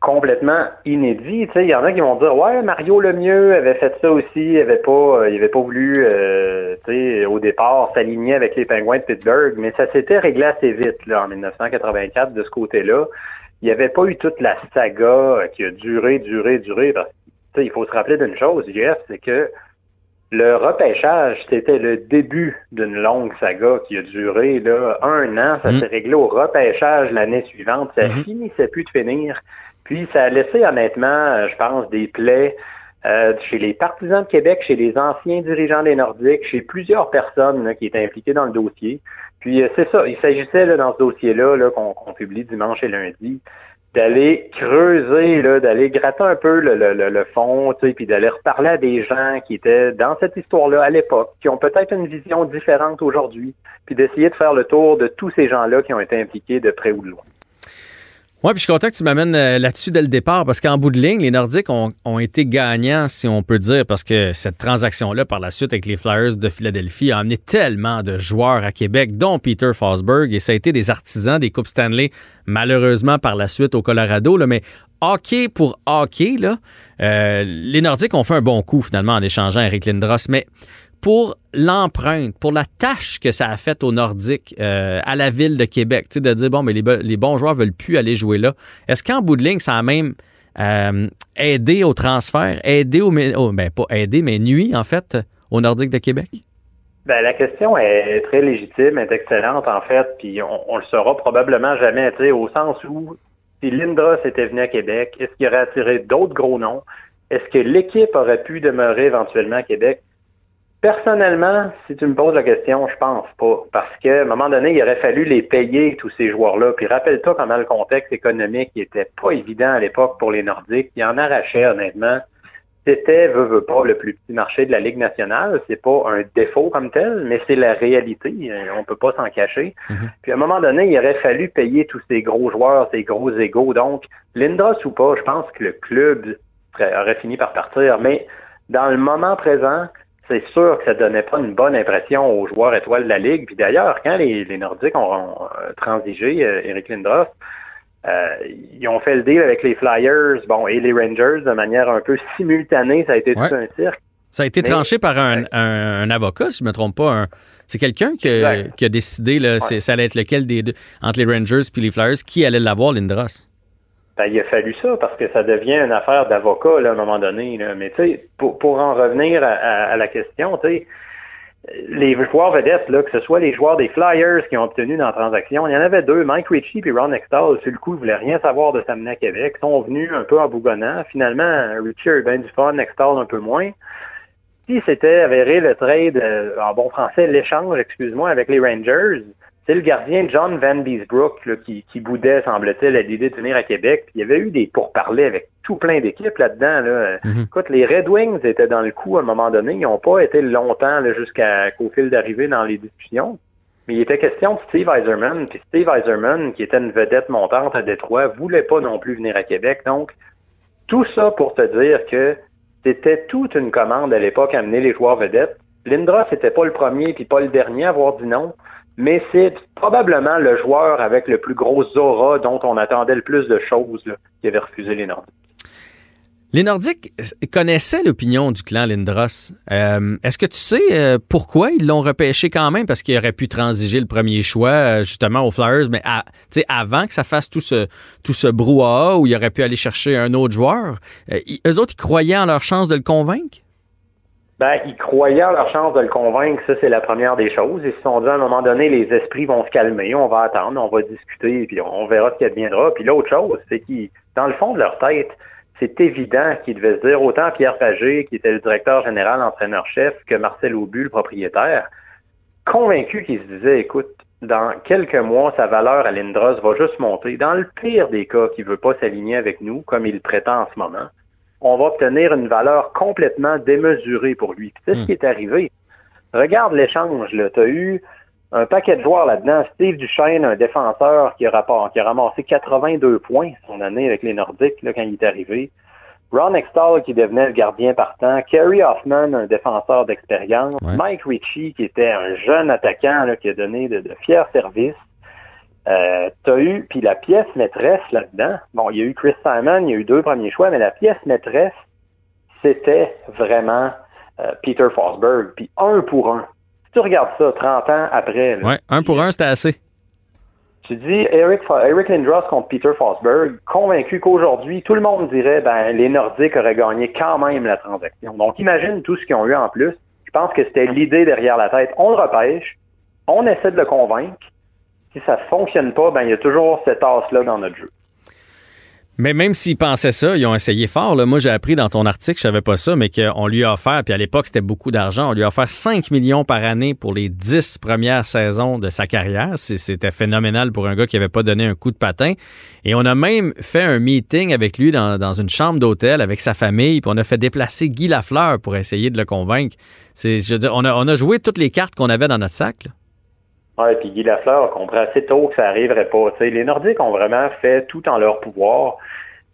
complètement inédit. Il y en a qui vont dire Ouais, Mario Lemieux avait fait ça aussi, il avait pas, euh, il avait pas voulu euh, au départ s'aligner avec les pingouins de Pittsburgh, mais ça s'était réglé assez vite là, en 1984 de ce côté-là. Il n'y avait pas eu toute la saga euh, qui a duré, duré, duré. Parce il faut se rappeler d'une chose, Jeff, c'est que le repêchage, c'était le début d'une longue saga qui a duré là, un an. Ça mm. s'est réglé au repêchage l'année suivante. Ça mm-hmm. finissait plus de finir. Puis ça a laissé honnêtement, euh, je pense, des plaies euh, chez les partisans de Québec, chez les anciens dirigeants des Nordiques, chez plusieurs personnes qui étaient impliquées dans le dossier. Puis euh, c'est ça, il s'agissait dans ce dossier-là -là, qu'on publie dimanche et lundi, d'aller creuser, d'aller gratter un peu le, le, le fond, puis d'aller reparler à des gens qui étaient dans cette histoire-là à l'époque, qui ont peut-être une vision différente aujourd'hui, puis d'essayer de faire le tour de tous ces gens-là qui ont été impliqués de près ou de loin. Oui, puis je suis content que tu m'amènes euh, là-dessus dès le départ parce qu'en bout de ligne, les Nordiques ont, été gagnants, si on peut dire, parce que cette transaction-là, par la suite, avec les Flyers de Philadelphie, a amené tellement de joueurs à Québec, dont Peter Fosberg, et ça a été des artisans des Coupes Stanley, malheureusement par la suite au Colorado, là, mais hockey pour hockey, là, euh, les Nordiques ont fait un bon coup finalement en échangeant Eric Lindros, mais pour l'empreinte, pour la tâche que ça a faite aux Nordiques, euh, à la ville de Québec, de dire, bon, mais les, bons joueurs veulent plus aller jouer là. Est-ce qu'en bout de ligne, ça a même euh, aidé au transfert, aidé au, oh, ben pas aidé, mais nuit, en fait, aux Nordiques de Québec? Ben, la question est très légitime, est excellente, en fait, puis on, le saura probablement jamais, au sens où, si Lindros était venu à Québec, est-ce qu'il aurait attiré d'autres gros noms? Est-ce que l'équipe aurait pu demeurer éventuellement à Québec? Personnellement, si tu me poses la question, je pense pas. Parce qu'à un moment donné, il aurait fallu les payer, tous ces joueurs-là. Puis rappelle-toi comment le contexte économique n'était pas évident à l'époque pour les Nordiques. Ils en arrachaient, honnêtement. c'était, veut, veut pas, le plus petit marché de la Ligue nationale. C'est pas un défaut comme tel, mais c'est la réalité. Euh, on peut pas s'en cacher. Mhm. Puis à un moment donné, il aurait fallu payer tous ces gros joueurs, ces gros égaux. Donc, Lindros ou pas, je pense que le club aurait fini par partir. Mais dans le moment présent, c'est sûr que ça donnait pas une bonne impression aux joueurs étoiles de la Ligue. Puis d'ailleurs, quand les, les Nordiques ont, ont, euh, transigé, euh, Eric Lindros, euh, ils ont fait le deal avec les Flyers, bon, et les Rangers de manière un peu simultanée. Ça a été Ouais. tout un cirque. Ça a été Mais- tranché par un, Ouais. un- un avocat, si je me trompe pas. c'est quelqu'un qui, a- Exact. qui a décidé, là, ça allait être lequel des deux, entre les Rangers puis les Flyers, qui allait l'avoir, Lindros? Ben, il a fallu ça parce que ça devient une affaire d'avocat à un moment donné. Là. Mais pour, pour en revenir à, la question, les joueurs vedettes, là, que ce soit les joueurs des Flyers qui ont obtenu dans la transaction, il y en avait deux, Mike Ritchie et Ron Extall, sur le coup, ils voulaient rien savoir de s'amener à Québec, sont venus un peu en bougonnant. Finalement, Ritchie a bien du fun, Extall un peu moins. Si c'était avéré le trade, euh, en bon français, l'échange, excuse-moi, avec les Rangers, c'est le gardien John Van Beesbrook là, qui, qui boudait, semble-t-il, à l'idée de venir à Québec. Puis il y avait eu des pourparlers avec tout plein d'équipes là-dedans. Là. Mhm. Écoute, les Red Wings étaient dans le coup à un moment donné. Ils n'ont pas été longtemps là, jusqu'à qu'au fil d'arrivée dans les discussions. Mais il était question de Steve Eiserman. Puis Steve Eiserman, qui était une vedette montante à Détroit, voulait pas non plus venir à Québec. Donc, tout ça pour te dire que c'était toute une commande à l'époque à amener les joueurs vedettes. Lindros n'était pas le premier puis pas le dernier à avoir dit non, mais c'est probablement le joueur avec le plus gros aura dont on attendait le plus de choses qui avait refusé les Nordiques. Les Nordiques connaissaient l'opinion du clan Lindros. Euh, Est-ce que tu sais euh, pourquoi ils l'ont repêché quand même? Parce qu'il aurait pu transiger le premier choix, euh, justement, aux Flyers, mais avant que ça fasse tout ce, tout ce brouhaha où il aurait pu aller chercher un autre joueur. Euh, ils- eux autres, ils croyaient en leur chance de le convaincre? Ben, ils croyaient en leur chance de le convaincre, ça c'est la première des choses. Ils se sont dit à un moment donné, les esprits vont se calmer, on va attendre, on va discuter, puis on verra ce qui adviendra. Puis l'autre chose, c'est qu'ils, dans le fond de leur tête, c'est évident qu'ils devaient se dire, autant Pierre Pagé, qui était le directeur général, entraîneur-chef, que Marcel Aubu, le propriétaire, convaincus qu'ils se disaient, écoute, dans quelques mois, sa valeur à Lindros va juste monter. Dans le pire des cas, qu'il veut pas s'aligner avec nous, comme il prétend en ce moment, on va obtenir une valeur complètement démesurée pour lui. Puis c'est ce qui est arrivé? Regarde l'échange, là. Tu as eu un paquet de joueurs là-dedans. Steve Duchesne, un défenseur qui a, rapport, qui a ramassé 82 points son année avec les Nordiques là, quand il est arrivé. Ron Extall qui devenait le gardien partant. Kerry Hoffman, un défenseur d'expérience. Ouais. Mike Ritchie qui était un jeune attaquant là, qui a donné de, de fiers services. Euh, t'as eu, puis la pièce maîtresse là-dedans, bon, il y a eu Chris Simon, il y a eu deux premiers choix, mais la pièce maîtresse, c'était vraiment euh, Peter Forsberg, puis un pour un. Si tu regardes ça 30 ans après, là, Ouais, un pour un, c'était assez. tu dis Eric, Eric Lindros contre Peter Forsberg, convaincu qu'aujourd'hui, tout le monde dirait ben les Nordiques auraient gagné quand même la transaction. Donc imagine tout ce qu'ils ont eu en plus. Je pense que c'était l'idée derrière la tête. On le repêche, on essaie de le convaincre. Si ça ne fonctionne pas, ben il y a toujours cette as-là dans notre jeu. Mais même s'ils pensaient ça, ils ont essayé fort. Moi, j'ai appris dans ton article, je savais pas ça, mais qu'on lui a offert, puis à l'époque, c'était beaucoup d'argent, on lui a offert 5 millions par année pour les 10 premières saisons de sa carrière. C'était phénoménal pour un gars qui avait pas donné un coup de patin. Et on a même fait un meeting avec lui dans, une chambre d'hôtel avec sa famille, puis on a fait déplacer Guy Lafleur pour essayer de le convaincre. Je veux dire, on a, joué toutes les cartes qu'on avait dans notre sac. Ouais, puis Guy Lafleur a compris assez tôt que ça arriverait pas. Les Nordiques ont vraiment fait tout en leur pouvoir.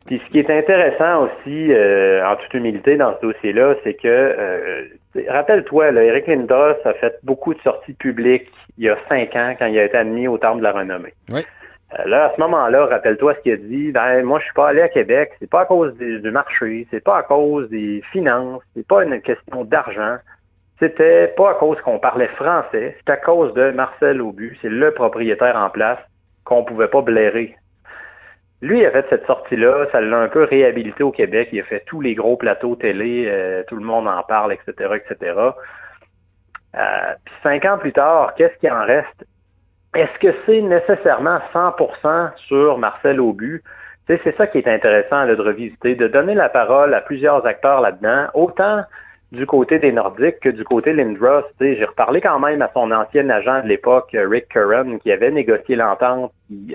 Puis ce qui est intéressant aussi, euh, en toute humilité, dans ce dossier-là, c'est que, euh, rappelle-toi, Eric Lindros a fait beaucoup de sorties publiques il y a cinq ans quand il a été admis au Temple de la Renommée. Oui. Euh, là, à ce moment-là, rappelle-toi ce qu'il a dit. Ben, moi, je suis pas allé à Québec. C'est pas à cause du, du marché. C'est pas à cause des finances. C'est pas une question d'argent. C'était pas à cause qu'on parlait français. C'est à cause de Marcel Aubu. C'est le propriétaire en place qu'on pouvait pas blairer. Lui, il a fait cette sortie-là. Ça l'a un peu réhabilité au Québec. Il a fait tous les gros plateaux télé. euh, tout le monde en parle, etc., etc. Euh, puis cinq ans plus tard, qu'est-ce qui en reste? Est-ce que c'est nécessairement 100% sur Marcel Aubu? C'est ça qui est intéressant là, de revisiter, de donner la parole à plusieurs acteurs là-dedans, autant du côté des Nordiques que du côté Lindros. Tu sais, J'ai reparlé quand même à son ancien agent de l'époque, Rick Curran, qui avait négocié l'entente, qui,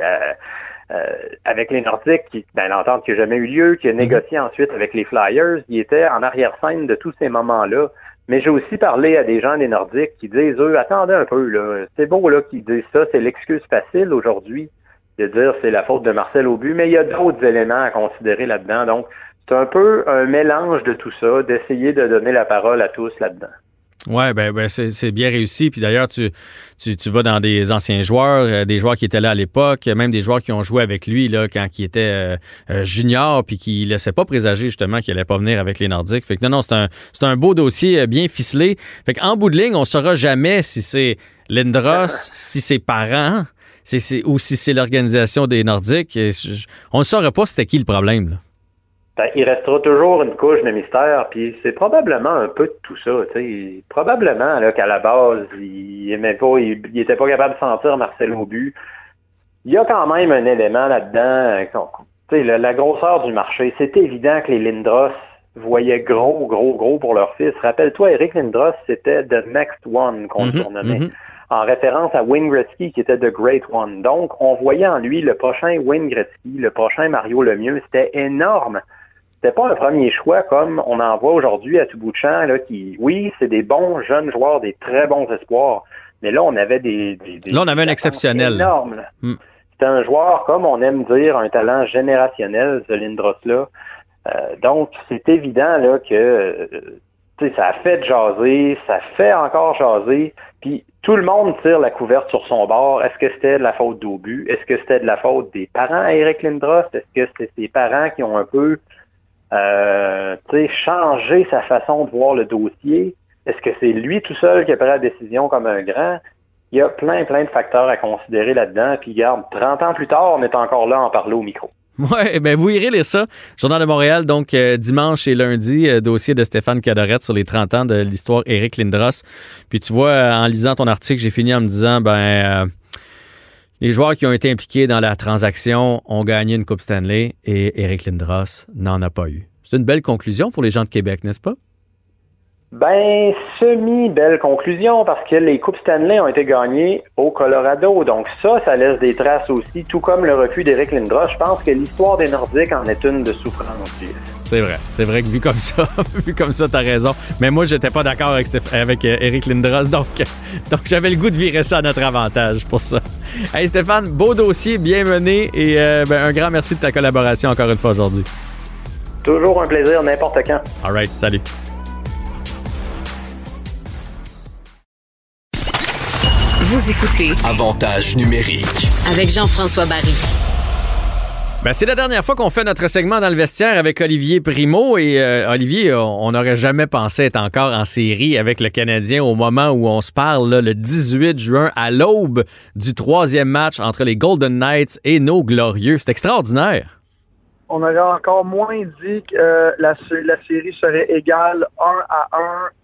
euh, avec les Nordiques, qui, ben, l'entente qui n'a jamais eu lieu, qui a négocié ensuite avec les Flyers, il était en arrière-scène de tous ces moments-là. Mais j'ai aussi parlé à des gens des Nordiques qui disent, eux, attendez un peu, là, c'est beau là qu'ils disent ça, c'est l'excuse facile aujourd'hui de dire c'est la faute de Marcel Aubu, mais il y a d'autres éléments à considérer là-dedans. Donc, c'est un peu un mélange de tout ça, d'essayer de donner la parole à tous là-dedans. Ouais, ben, ben c'est bien réussi. Puis d'ailleurs, tu, tu, tu, vas dans des anciens joueurs, euh, des joueurs qui étaient là à l'époque, même des joueurs qui ont joué avec lui là quand il était euh, euh, junior, puis qui laissaient pas présager justement qu'il allait pas venir avec les Nordiques. Fait que non, non, c'est un, beau dossier bien ficelé. Fait qu'en bout de ligne, on saura jamais si c'est Lindros, si c'est parents, c'est, ou si c'est l'organisation des Nordiques. On ne saura pas c'était qui le problème. Là. Ben, il restera toujours une couche de mystère, puis c'est probablement un peu de tout ça. Probablement là, qu'à la base, il aimait pas, il, était pas capable de sentir Marcel au but. Il y a quand même un élément là-dedans. sais la, la grosseur du marché, c'est évident que les Lindros voyaient gros, gros, gros pour leur fils. Rappelle-toi, Eric Lindros, c'était The Next One qu'on le mhm, surnommait. Mhm. En référence à Wayne Gretzky, qui était The Great One. Donc, on voyait en lui le prochain Wayne Gretzky, le prochain Mario Lemieux. C'était énorme c'était pas un premier choix comme on en voit aujourd'hui à tout bout de champ, là, qui, oui, c'est des bons jeunes joueurs, des très bons espoirs, mais là, on avait des... là, on avait un exceptionnel. Énorme. Hmm. C'était un joueur, comme on aime dire, un talent générationnel, ce Lindros-là. Euh, donc, c'est évident là, que euh, ça a fait jaser, ça fait encore jaser, puis tout le monde tire la couverte sur son bord. Est-ce que c'était de la faute d'Aubu? Est-ce que c'était de la faute des parents à Eric Lindros? Est-ce que c'était ses parents qui ont un peu euh, changer sa façon de voir le dossier. Est-ce que c'est lui tout seul qui a pris la décision comme un grand? Il y a plein, plein de facteurs à considérer là-dedans. Puis, garde, 30 ans plus tard, on est encore là à en parler au micro. Oui, ben vous irez lire ça. Journal de Montréal, donc euh, dimanche et lundi, euh, dossier de Stéphane Cadorette sur les 30 ans de l'histoire Éric Lindros. Puis tu vois, euh, en lisant ton article, j'ai fini en me disant, ben les joueurs qui ont été impliqués dans la transaction ont gagné une Coupe Stanley et Eric Lindros n'en a pas eu. C'est une belle conclusion pour les gens de Québec, n'est-ce pas? Ben, semi-belle conclusion parce que les Coupes Stanley ont été gagnées au Colorado. Donc ça, ça laisse des traces aussi, tout comme le refus d'Eric Lindros. Je pense que l'histoire des Nordiques en est une de souffrance. C'est vrai. C'est vrai que vu comme ça, vu comme ça, t'as raison. Mais moi, j'étais pas d'accord avec, avec Eric euh, Lindros, donc, donc j'avais le goût de virer ça à notre avantage pour ça. Hey Stéphane, beau dossier, bien mené et euh, ben, un grand merci de ta collaboration encore une fois aujourd'hui. Toujours un plaisir, n'importe quand. All right, salut. Vous écoutez Avantage numérique avec Jean-François Barry. Ben, c'est la dernière fois qu'on fait notre segment dans le vestiaire avec Olivier Primo. Et euh, Olivier, on n'aurait jamais pensé être encore en série avec le Canadien au moment où on se parle, le 18 juin, à l'aube du troisième match entre les Golden Knights et nos Glorieux. C'est extraordinaire. On aurait encore moins dit que euh, la, série serait égale 1 à 1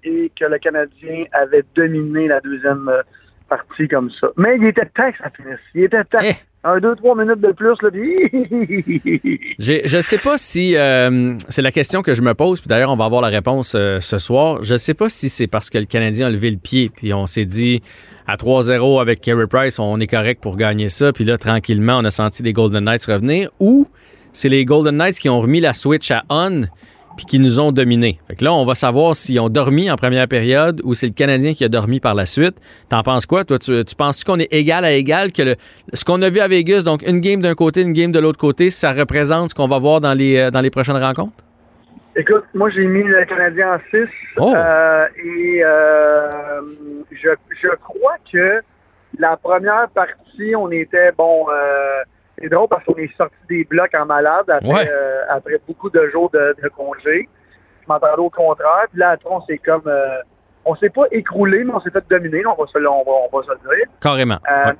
et que le Canadien avait dominé la deuxième euh, partie comme ça. Mais il était temps que ça finisse. Il était temps. Eh, un, deux, trois minutes de plus, là, Je ne sais pas si euh, c'est la question que je me pose, puis d'ailleurs, on va avoir la réponse euh, ce soir. Je ne sais pas si c'est parce que le Canadien a levé le pied, puis on s'est dit à 3-0 avec Kerry Price, on est correct pour gagner ça, puis là, tranquillement, on a senti les Golden Knights revenir, ou c'est les Golden Knights qui ont remis la switch à on, puis qui nous ont dominés. Fait que là, on va savoir s'ils ont dormi en première période ou c'est le Canadien qui a dormi par la suite. T'en penses quoi? Toi, tu, penses qu'on est égal à égal, que ce qu'on a vu à Vegas, donc une game d'un côté, une game de l'autre côté, ça représente ce qu'on va voir dans les, euh, dans les prochaines rencontres? Écoute, moi j'ai mis le Canadien en 6 euh, et euh, je, je crois que la première partie, on était bon c'est drôle parce qu'on est sorti des blocs en malade après, euh, après beaucoup de jours de, de congé. Je m'entendais au contraire. Puis là, on s'est comme. Euh, on s'est pas écroulé, mais on s'est fait dominer, on va se, on va, on va se le dire. Carrément. Euh,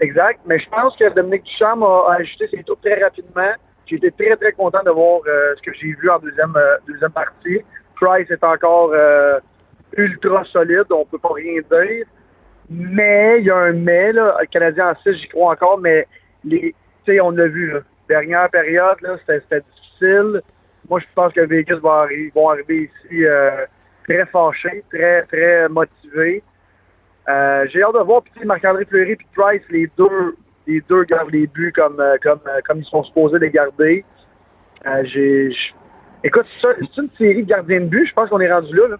exact. Mais je pense que Dominique Duchamp a, ajusté ses tours très rapidement. J'ai été très, très content de voir ce que j'ai vu en deuxième, deuxième partie. Price est encore ultra solide, on peut pas rien dire. Mais il y a un mais, là, le Canadien en 6, j'y crois encore, mais les, on l'a vu, là. Dernière période, c'était difficile. Moi, je pense que Vegas va arriver, vont arriver ici euh, très fâchés, très, très motivés. Euh, j'ai hâte de voir, Marc-André Fleury et Price, les deux les deux gardent les buts comme, euh, comme, comme ils sont supposés les garder. Écoute, c'est une série de gardiens de but. Je pense qu'on est rendu là.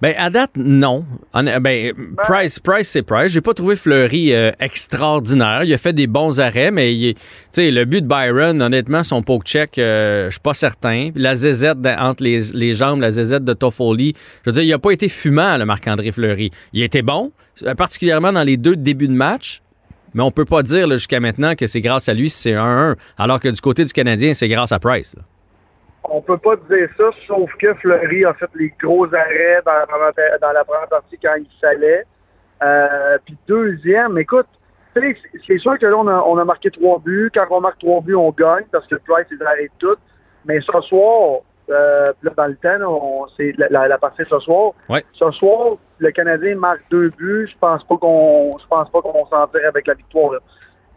Ben, à date, non. Hon- Ben, Price, Price, c'est Price. J'ai pas trouvé Fleury euh, extraordinaire. Il a fait des bons arrêts, mais il est- tu sais, le but de Byron, honnêtement, son poke check, euh, je suis pas certain. La zézette entre les, les jambes, la zézette de Toffoli, je veux dire, il a pas été fumant, le Marc-André Fleury. Il était bon, euh, particulièrement dans les deux débuts de match. Mais on peut pas dire jusqu'à maintenant que c'est grâce à lui si c'est 1-1, alors que du côté du Canadien, c'est grâce à Price. là. On peut pas dire ça, sauf que Fleury a fait les gros arrêts dans la première, dans la première partie quand il fallait. Euh, puis deuxième, écoute, c'est- sûr que là, on a, on a marqué trois buts. Quand on marque trois buts, on gagne parce que Price, il arrête tout. Mais ce soir, euh, là, dans le temps, c'est la, la, la partie ce soir. Ouais. Ce soir, le Canadien marque deux buts. Je pense pas qu'on je pense pas qu'on s'en tirer avec la victoire. là.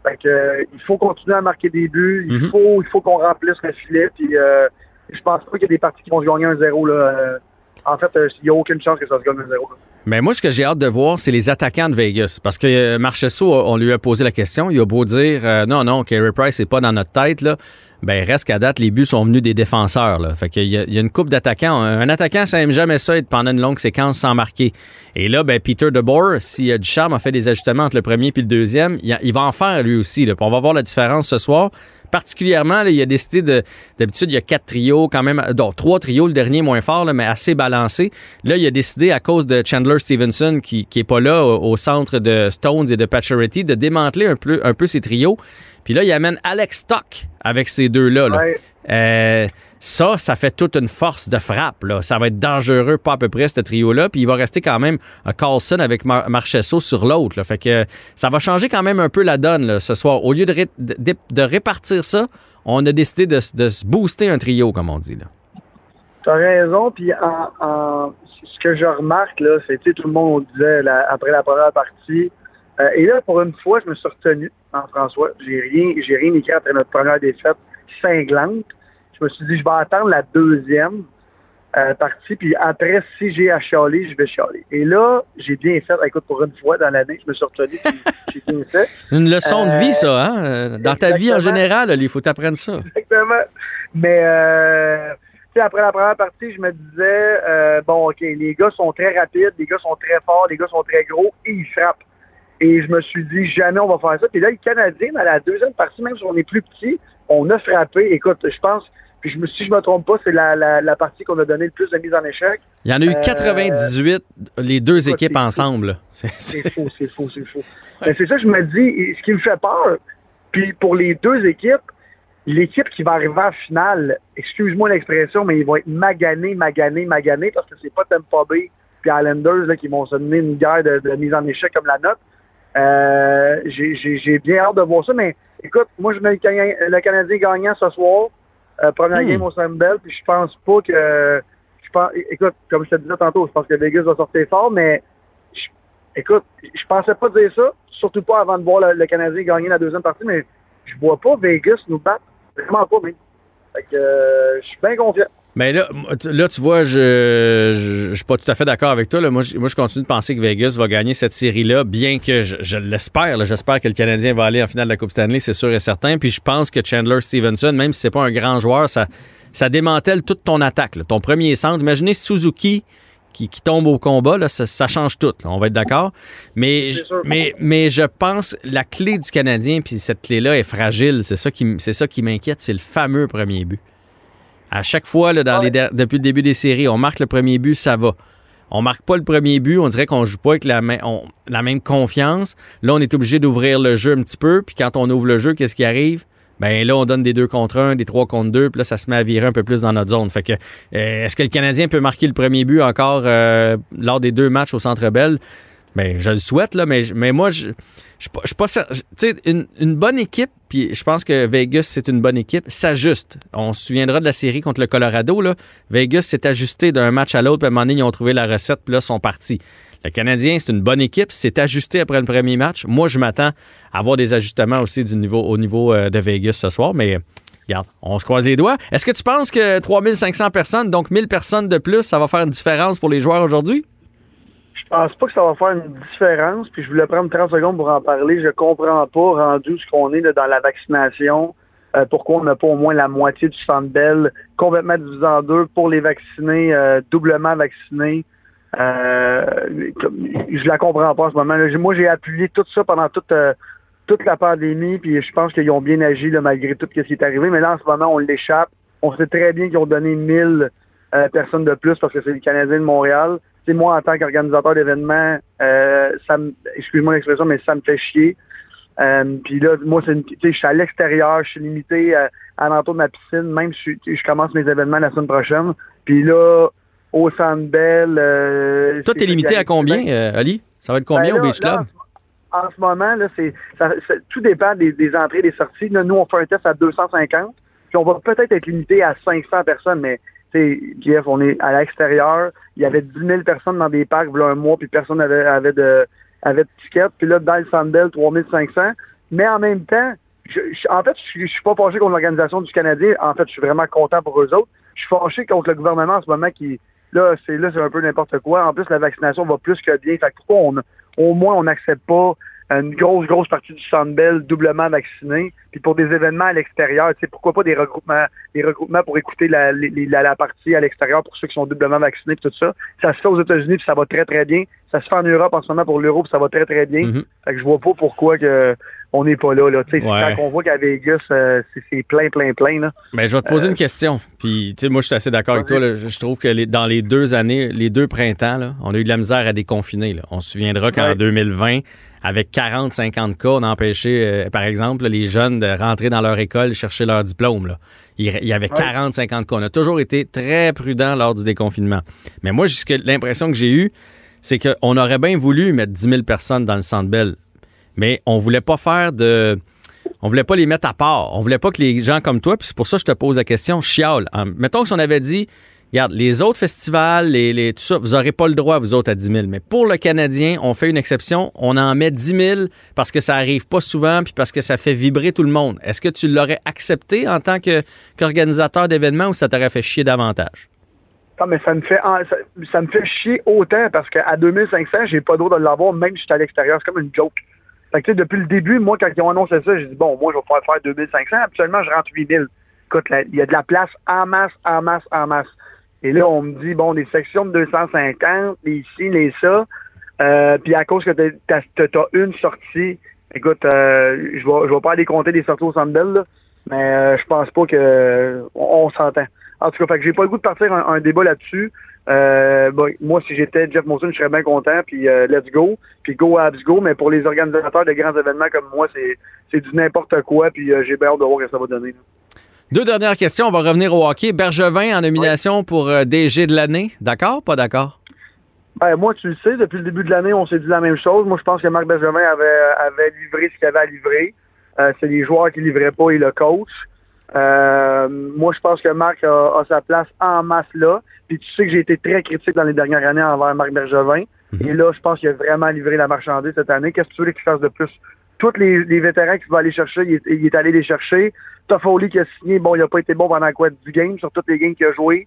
Fait que, euh, il faut continuer à marquer des buts. Il Mhm. faut il faut qu'on remplisse le filet. Puis euh, je pense pas qu'il y a des parties qui vont se gagner un 0 là. Euh, en fait, euh, il n'y a aucune chance que ça se gagne un 0 là. Mais moi, ce que j'ai hâte de voir, c'est les attaquants de Vegas. Parce que euh, Marchesso, on lui a posé la question. Il a beau dire non, non, Carey Price, c'est pas dans notre tête, là. Ben, reste qu'à date, les buts sont venus des défenseurs. Là. Fait qu'il y, a- y a une coupe d'attaquants. Un, attaquant, ça aime jamais ça, être pendant une longue séquence sans marquer. Et là, ben, Peter DeBoer, si euh, Ducharme a fait des ajustements entre le premier et le deuxième, il, a- il va en faire lui aussi. Là. Puis on va voir la différence ce soir. Particulièrement, là, il a décidé de. D'habitude, il y a quatre trios, quand même. Donc, trois trios, le dernier moins fort, là, mais assez balancé. Là, il a décidé, à cause de Chandler Stevenson, qui, qui est pas là au, au centre de Stones et de Pacioretty, de démanteler un peu, un peu ses trios. Puis là, il amène Alex Stock avec ces deux-là. là. Ouais. Euh, ça, ça fait toute une force de frappe. Là. Ça va être dangereux, pas à peu près, ce trio-là. Puis il va rester quand même un Carlson avec Mar Marchesso sur l'autre. Fait que ça va changer quand même un peu la donne ce soir. Au lieu de, ré- de, de répartir ça, on a décidé de, se booster un trio, comme on dit. Là. T'as raison, puis en, ce que je remarque, c'est, tout le monde disait après la première partie, euh, et là, pour une fois, je me suis retenu en François. J'ai rien, j'ai rien écrit après notre première défaite cinglante. Je me suis dit, je vais attendre la deuxième euh, partie, puis après, si j'ai à chialer, je vais chialer. Et là, j'ai bien fait, écoute, pour une fois dans l'année, je me suis retenu, j'ai bien fait. Une leçon de Euh, vie, ça. Hein? Euh, Dans ta vie en général, il faut t'apprendre ça. Exactement. Mais euh, tu sais, après la première partie, je me disais euh, bon, ok, les gars sont très rapides, les gars sont très forts, les gars sont très gros et ils frappent. Et je me suis dit jamais on va faire ça. Puis là, le Canadien, dans la deuxième partie, même si on est plus petit, on a frappé. Écoute, je pense, puis je me, si je me trompe pas, c'est la, la, la partie qu'on a donné le plus de mise en échec. Il y en a eu Euh, 98, les deux équipes ensemble. C'est- faux, c'est faux, c'est faux. Mais c'est ça, je me dis, ce qui me fait peur, puis pour les deux équipes, l'équipe qui va arriver en finale, excuse-moi l'expression, mais ils vont être maganés, maganés, maganés, parce que c'est pas Tampa Bay puis Islanders là, qui vont se donner une guerre de, de mise en échec comme la nôtre. Euh, j'ai- bien hâte de voir ça, mais écoute, moi je mets le, Canadien- le Canadien gagnant ce soir, euh, première Hmm. game au Sandbell, puis je pense pas que je pense, écoute, comme je te disais tantôt, je pense que Vegas va sortir fort, mais je- écoute, je pensais pas dire ça, surtout pas avant de voir le, le Canadien gagner la deuxième partie, mais je vois pas Vegas nous battre. Vraiment pas, même. Fait que euh, je suis bien confiant. Mais là, là, tu vois, je, je, je suis pas tout à fait d'accord avec toi. Là. Moi, je, moi, je continue de penser que Vegas va gagner cette série-là, bien que je, je l'espère. J'espère que le Canadien va aller en finale de la Coupe Stanley, c'est sûr et certain. Puis je pense que Chandler Stevenson, même si c'est pas un grand joueur, ça, ça démantèle toute ton attaque. là. Ton premier centre. Imaginez Suzuki qui, qui tombe au combat, là, ça, ça change tout. là. On va être d'accord. Mais, mais, mais je pense la clé du Canadien, puis cette clé-là est fragile. C'est ça qui, ça qui m'inquiète, c'est le fameux premier but. À chaque fois, là, dans Ouais. les der- depuis le début des séries, on marque le premier but, ça va. On marque pas le premier but, on dirait qu'on joue pas avec la, on- la même confiance. Là, on est obligé d'ouvrir le jeu un petit peu, puis quand on ouvre le jeu, qu'est-ce qui arrive? Ben là, on donne des deux contre un, des trois contre deux, puis là, ça se met à virer un peu plus dans notre zone. Fait que, euh, est-ce que le Canadien peut marquer le premier but encore euh, lors des deux matchs au Centre Bell? Ben, je le souhaite, là, mais, mais moi, je je suis pas- Tu sais, une, une bonne équipe, puis je pense que Vegas, c'est une bonne équipe, s'ajuste. On se souviendra de la série contre le Colorado, là. Vegas s'est ajusté d'un match à l'autre, puis à un moment donné, ils ont trouvé la recette, puis là, ils sont partis. Le Canadien, c'est une bonne équipe, c'est ajusté après le premier match. Moi, je m'attends à avoir des ajustements aussi du niveau, au niveau euh, de Vegas ce soir, mais regarde, on se croise les doigts. Est-ce que tu penses que 3500 personnes, donc 1000 personnes de plus, ça va faire une différence pour les joueurs aujourd'hui? Je pense pas que ça va faire une différence. Puis je voulais prendre 30 secondes pour en parler. Je comprends pas, rendu ce qu'on est dans la vaccination, euh, pourquoi on n'a pas au moins la moitié du centre Bell complètement divisé en deux pour les vacciner, euh, doublement vaccinés. Euh, je la comprends pas en ce moment. Moi, j'ai appuyé tout ça pendant toute, euh, toute la pandémie, puis je pense qu'ils ont bien agi malgré tout ce qui est arrivé. Mais là, en ce moment, on l'échappe. On sait très bien qu'ils ont donné 1000 euh, personnes de plus parce que c'est les Canadiens de Montréal. C'est moi, en tant qu'organisateur d'événements, euh, ça me, excuse-moi l'expression, mais ça me fait chier. Euh, puis là, moi, c'est je suis à l'extérieur, je suis limité à, à l'entour de ma piscine, même si je, commence mes événements la semaine prochaine. Puis là, au Centre Bell... Euh, Toi, t'es limité à combien, euh, Ali? Ça va être combien ben au là, Beach Club? là, en, en ce moment, là, c'est, ça- ça- tout dépend des, des entrées et des sorties. Là, nous, on fait un test à 250, puis on va peut-être être limité à 500 personnes, mais sais, Jeff, on est à l'extérieur. Il y avait 10 000 personnes dans des parcs, voilà un mois, puis personne avait, avait de avait de tickets. Puis là, dans le Sandel, 3500. Mais en même temps, je- en fait, je, je suis pas fâché contre l'organisation du Canadien. En fait, je suis vraiment content pour eux autres. Je suis fâché contre le gouvernement en ce moment qui, là, c'est là, c'est un peu n'importe quoi. En plus, la vaccination va plus que bien. Fait que pourquoi on, au moins on n'accepte pas une grosse, grosse partie du Sandbell doublement vaccinée. Puis pour des événements à l'extérieur, tu sais, pourquoi pas des regroupements, des regroupements pour écouter la, la, la partie à l'extérieur pour ceux qui sont doublement vaccinés puis tout ça. Ça se fait aux États-Unis puis ça va très, très bien. Ça se fait en Europe en ce moment pour l'Europe, ça va très, très bien. Mhm. Fait que je vois pas pourquoi que on n'est pas là. là. Tu sais, Ouais. Quand on voit qu'à Vegas, euh, c'est- plein, plein, plein. Là. Ben, je vais te poser une question. Puis, tu sais, moi, je suis assez d'accord avec toi. là. Je trouve que les- dans les deux années, les deux printemps, là, on a eu de la misère à déconfiner. là. On se souviendra qu'en Ouais. 2020, avec 40-50 cas, on a empêché, euh, par exemple, les jeunes de rentrer dans leur école chercher leur diplôme. Là. Il il y avait 40-50 cas. On a toujours été très prudent lors du déconfinement. Mais moi, l'impression que j'ai eue, c'est qu'on aurait bien voulu mettre 10 000 personnes dans le Centre Bell, mais on voulait pas faire de... On voulait pas les mettre à part. On voulait pas que les gens comme toi, puis c'est pour ça que je te pose la question, chiale. En- mettons que si on avait dit, regarde, les autres festivals, les, tout ça, vous n'aurez pas le droit, vous autres, à 10 000. Mais pour le Canadien, on fait une exception. On en met 10 000 parce que ça arrive pas souvent, puis parce que ça fait vibrer tout le monde. Est-ce que tu l'aurais accepté en tant qu'organisateur d'événements ou ça t'aurait fait chier davantage? Non, mais ça me fait ça, ça me fait chier autant parce qu'à 2500, j'ai pas le droit de l'avoir, même si je suis à l'extérieur. C'est comme une joke. Fait que, tu depuis le début, moi, quand ils ont annoncé ça, j'ai dit, bon, moi, je vais pouvoir faire 2500. Habituellement, je rentre 8000. Écoute, il y a de la place en masse, en masse, en masse. Et là, on me dit, bon, des sections de 250, les ici, les ça. Euh, puis à cause que t'as as, une sortie, écoute, euh, je vais vais pas aller compter des sorties au Centre Bell, là, mais euh, je pense pas que on, on s'entend. En tout cas, fait que j'ai pas le goût de partir un, un débat là-dessus. Euh, bon, moi, si j'étais Jeff Molson, je serais bien content, puis euh, let's go, puis go Abs go, mais pour les organisateurs de grands événements comme moi, c'est du n'importe quoi, puis euh, j'ai bien hâte de voir ce que ça va donner. là. Deux dernières questions. On va revenir au hockey. Bergevin en nomination pour DG de l'année. D'accord? Pas d'accord? Ben, moi, tu le sais, depuis le début de l'année, on s'est dit la même chose. Moi, je pense que Marc Bergevin avait, avait livré ce qu'il avait à livrer. C'est les joueurs qui livraient pas et le coach. Euh, moi, je pense que Marc a, a sa place en masse là. Puis tu sais que j'ai été très critique dans les dernières années envers Marc Bergevin. Et là, je pense qu'il a vraiment livré la marchandise cette année. Qu'est-ce que tu veux qu'il fasse de plus? Tous les, les vétérans qu'il va aller chercher, il est, il est allé les chercher. Toffoli qui a signé, bon, il a pas été bon pendant quoi 10 games, sur toutes les games qu'il a joué.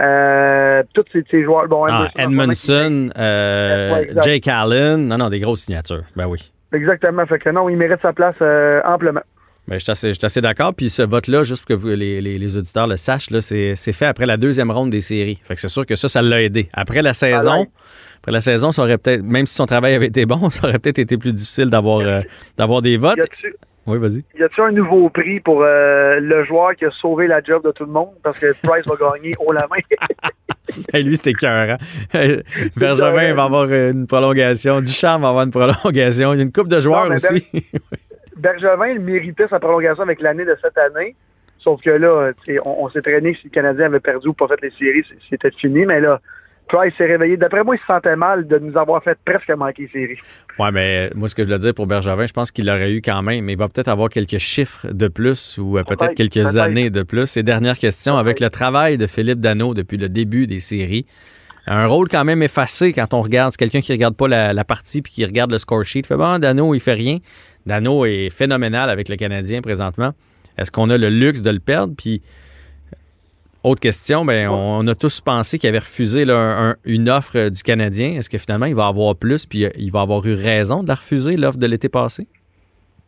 Euh, tous ces, ces joueurs. Bon, Ah, Edmondson, euh, Ouais. Jake Allen. Non, non, des grosses signatures. Ben oui. Exactement. Fait que non, il mérite sa place euh, amplement. Ben, je suis assez, d'accord. Puis ce vote-là, juste pour que vous- les, les- les auditeurs le sachent, c'est, fait après la deuxième ronde des séries. Fait que c'est sûr que ça, ça l'a aidé. Après la saison, après la saison, ça aurait peut-être, même si son travail avait été bon, ça aurait peut-être été plus difficile d'avoir, euh, d'avoir des votes. Oui, vas-y. y a-tu un nouveau prix pour euh, le joueur qui a sauvé la job de tout le monde? Parce que Price va gagner haut la main. Hey, lui, c'était cœur. Bergevin va avoir une prolongation. Duchamp va avoir une prolongation. Il y a une coupe de joueurs Non, aussi. Bergevin, il méritait sa prolongation avec l'année de cette année. Sauf que là, on, on s'est traîné si le Canadien avait perdu ou pas fait les séries, c'était fini. Mais là, Price s'est réveillé. D'après moi, il se sentait mal de nous avoir fait presque manquer les séries. Ouais, mais moi, ce que je veux dire pour Bergevin, je pense qu'il l'aurait eu quand même. Mais il va peut-être avoir quelques chiffres de plus ou euh, peut-être quelques années de plus. Et dernière question, avec le travail de Philippe Dano depuis le début des séries, un rôle quand même effacé quand on regarde. C'est quelqu'un qui regarde pas la, la partie puis qui regarde le score sheet. Fait bon, Dano, il fait rien. Dano est phénoménal avec le Canadien présentement. Est-ce qu'on a le luxe de le perdre? Puis Autre question, ben, on a tous pensé qu'il avait refusé là, un- une offre du Canadien. Est-ce que finalement, il va avoir plus, puis euh, il va avoir eu raison de la refuser, l'offre de l'été passé?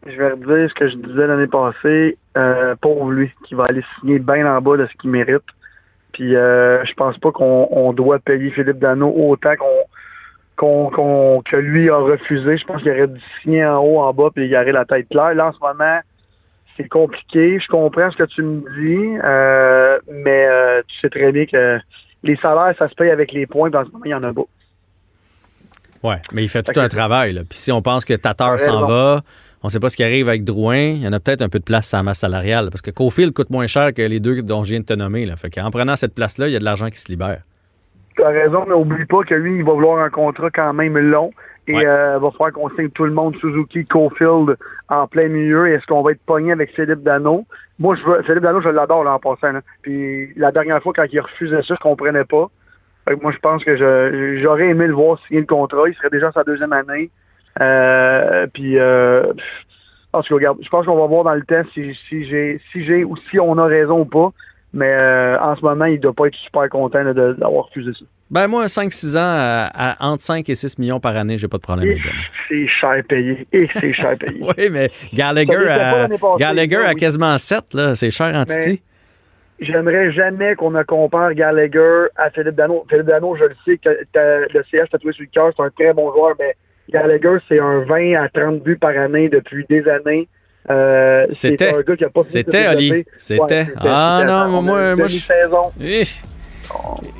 Je vais redire ce que je disais l'année passée. Euh, pauvre lui, qui va aller signer bien en bas de ce qu'il mérite. Puis euh, je pense pas qu'on on doit payer Philippe Dano autant qu'on qu'on qu'on- que lui a refusé. Je pense qu'il aurait dû signer en haut, en bas, puis il aurait la tête claire. Là, en ce moment, c'est compliqué. Je comprends ce que tu me dis, euh, mais euh, tu sais très bien que les salaires, ça se paye avec les points, puis en ce moment, il y en a pas. Ouais, mais il fait tout Fait un travail. Là. Puis si on pense que Tatar s'en va, on sait pas ce qui arrive avec Drouin, il y en a peut-être un peu de place à la masse salariale. Parce que Cofield coûte moins cher que les deux dont je viens de te nommer. Là. Fait qu'en prenant cette place-là, il y a de l'argent qui se libère. Tu as raison, mais oublie pas que lui, il va vouloir un contrat quand même long. Et Ouais. euh, va falloir qu'on signe tout le monde, Suzuki, Cofield, en plein milieu. Est-ce qu'on va être pogné avec Philippe Dano? Moi, je veux, Philippe Dano, je l'adore là, en passant. là. Puis la dernière fois, quand il refusait ça, je comprenais pas. Moi, je pense que j'aurais aimé le voir signer le contrat. Il serait déjà sa deuxième année. Euh, puis, euh, pff, en tout cas, regarde, je pense qu'on va voir dans le temps si, si j'ai si j'ai ou si on a raison ou pas. Mais euh, en ce moment, il doit pas être super content d'avoir refusé ça. Ben moi, 5-6 ans, à, à entre 5 et 6 millions par année, j'ai pas de problème Et avec ça. c'est cher payé. Et c'est cher payé. Oui, mais Gallagher, passée, Gallagher oui. quasiment 7, là, c'est cher en Titi. J'aimerais jamais qu'on ne compare Gallagher à Philippe Dano. Philippe Dano, je le sais, que le CH tatoué sur le cœur, c'est un très bon joueur, mais Gallagher, c'est un 20 à 30 buts par année depuis des années. Euh, C'était. un gars qui a pas fini de C'était, Oli. développer. C'était. Ouais, Ah non, moi, moi, je, demi-saison. Eh,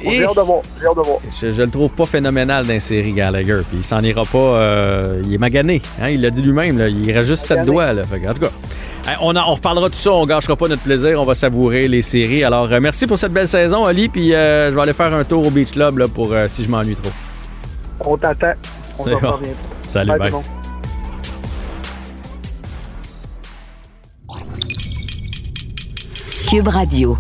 J'ai hâte de voir. J'ai hâte de voir. je, je le trouve pas phénoménal d'insérer Gallagher. Puis il s'en ira pas. euh, il est magané. Hein, il l'a dit lui-même. Il reste juste 7 Magané. doigts. Là, Fait que, en tout cas, on, reparlera de tout ça. On gâchera pas notre plaisir. On va savourer les séries. Alors, euh, merci pour cette belle saison, Oli. Puis euh, je vais aller faire un tour au Beach Club là, pour euh, si je m'ennuie trop. On t'attend. On se revoit bon. bientôt. Salut, Bye, bye. tout le monde. Cube Radio.